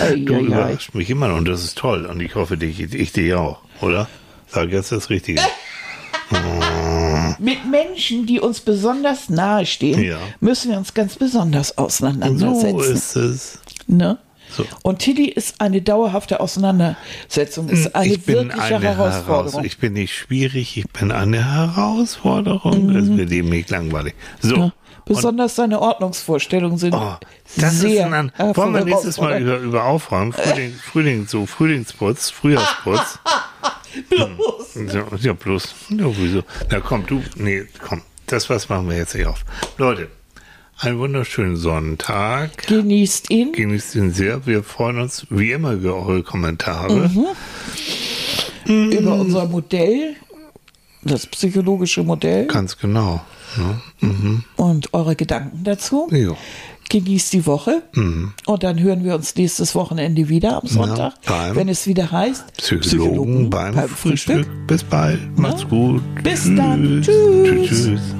S2: Ei,
S1: du überraschst mich immer noch und das ist toll und ich hoffe, dich, ich dich auch, oder? Sag jetzt das Richtige.
S2: Mit Menschen, die uns besonders nahe stehen,
S1: Ja.
S2: müssen wir uns ganz besonders
S1: So
S2: auseinandersetzen.
S1: ist es.
S2: ne?
S1: So.
S2: Und Tilly ist eine dauerhafte Auseinandersetzung, ist eine
S1: ich bin
S2: wirkliche
S1: eine
S2: Herausforderung.
S1: Heraus ich bin nicht schwierig, ich bin eine Herausforderung. Es wird eben nicht langweilig. So,
S2: Mhm. Ja. Besonders seine Ordnungsvorstellungen sind
S1: Oh, das
S2: sehr
S1: ist ein, an, wollen wir nächstes Mal über, über Aufräumen, Frühling, Frühling, so Frühlingsputz, Frühjahrsputz.
S2: Bloß.
S1: Ja, ja, bloß. Ja, wieso? Na komm, du, nee, komm, das was machen wir jetzt nicht auf. Leute, einen wunderschönen Sonntag.
S2: Genießt ihn.
S1: Genießt ihn sehr. Wir freuen uns wie immer über eure Kommentare.
S2: Mhm. über unser Modell, das psychologische Modell
S1: Ganz genau. Ne?
S2: und eure Gedanken dazu.
S1: Ja.
S2: Genießt die Woche und dann hören wir uns nächstes Wochenende wieder am Sonntag,
S1: beim
S2: wenn es wieder heißt
S1: Psychologen, beim, Frühstück. Bis bald. Macht's gut.
S2: Bis dann.
S1: Tschüss.
S2: Tschüss.
S1: Tschüss.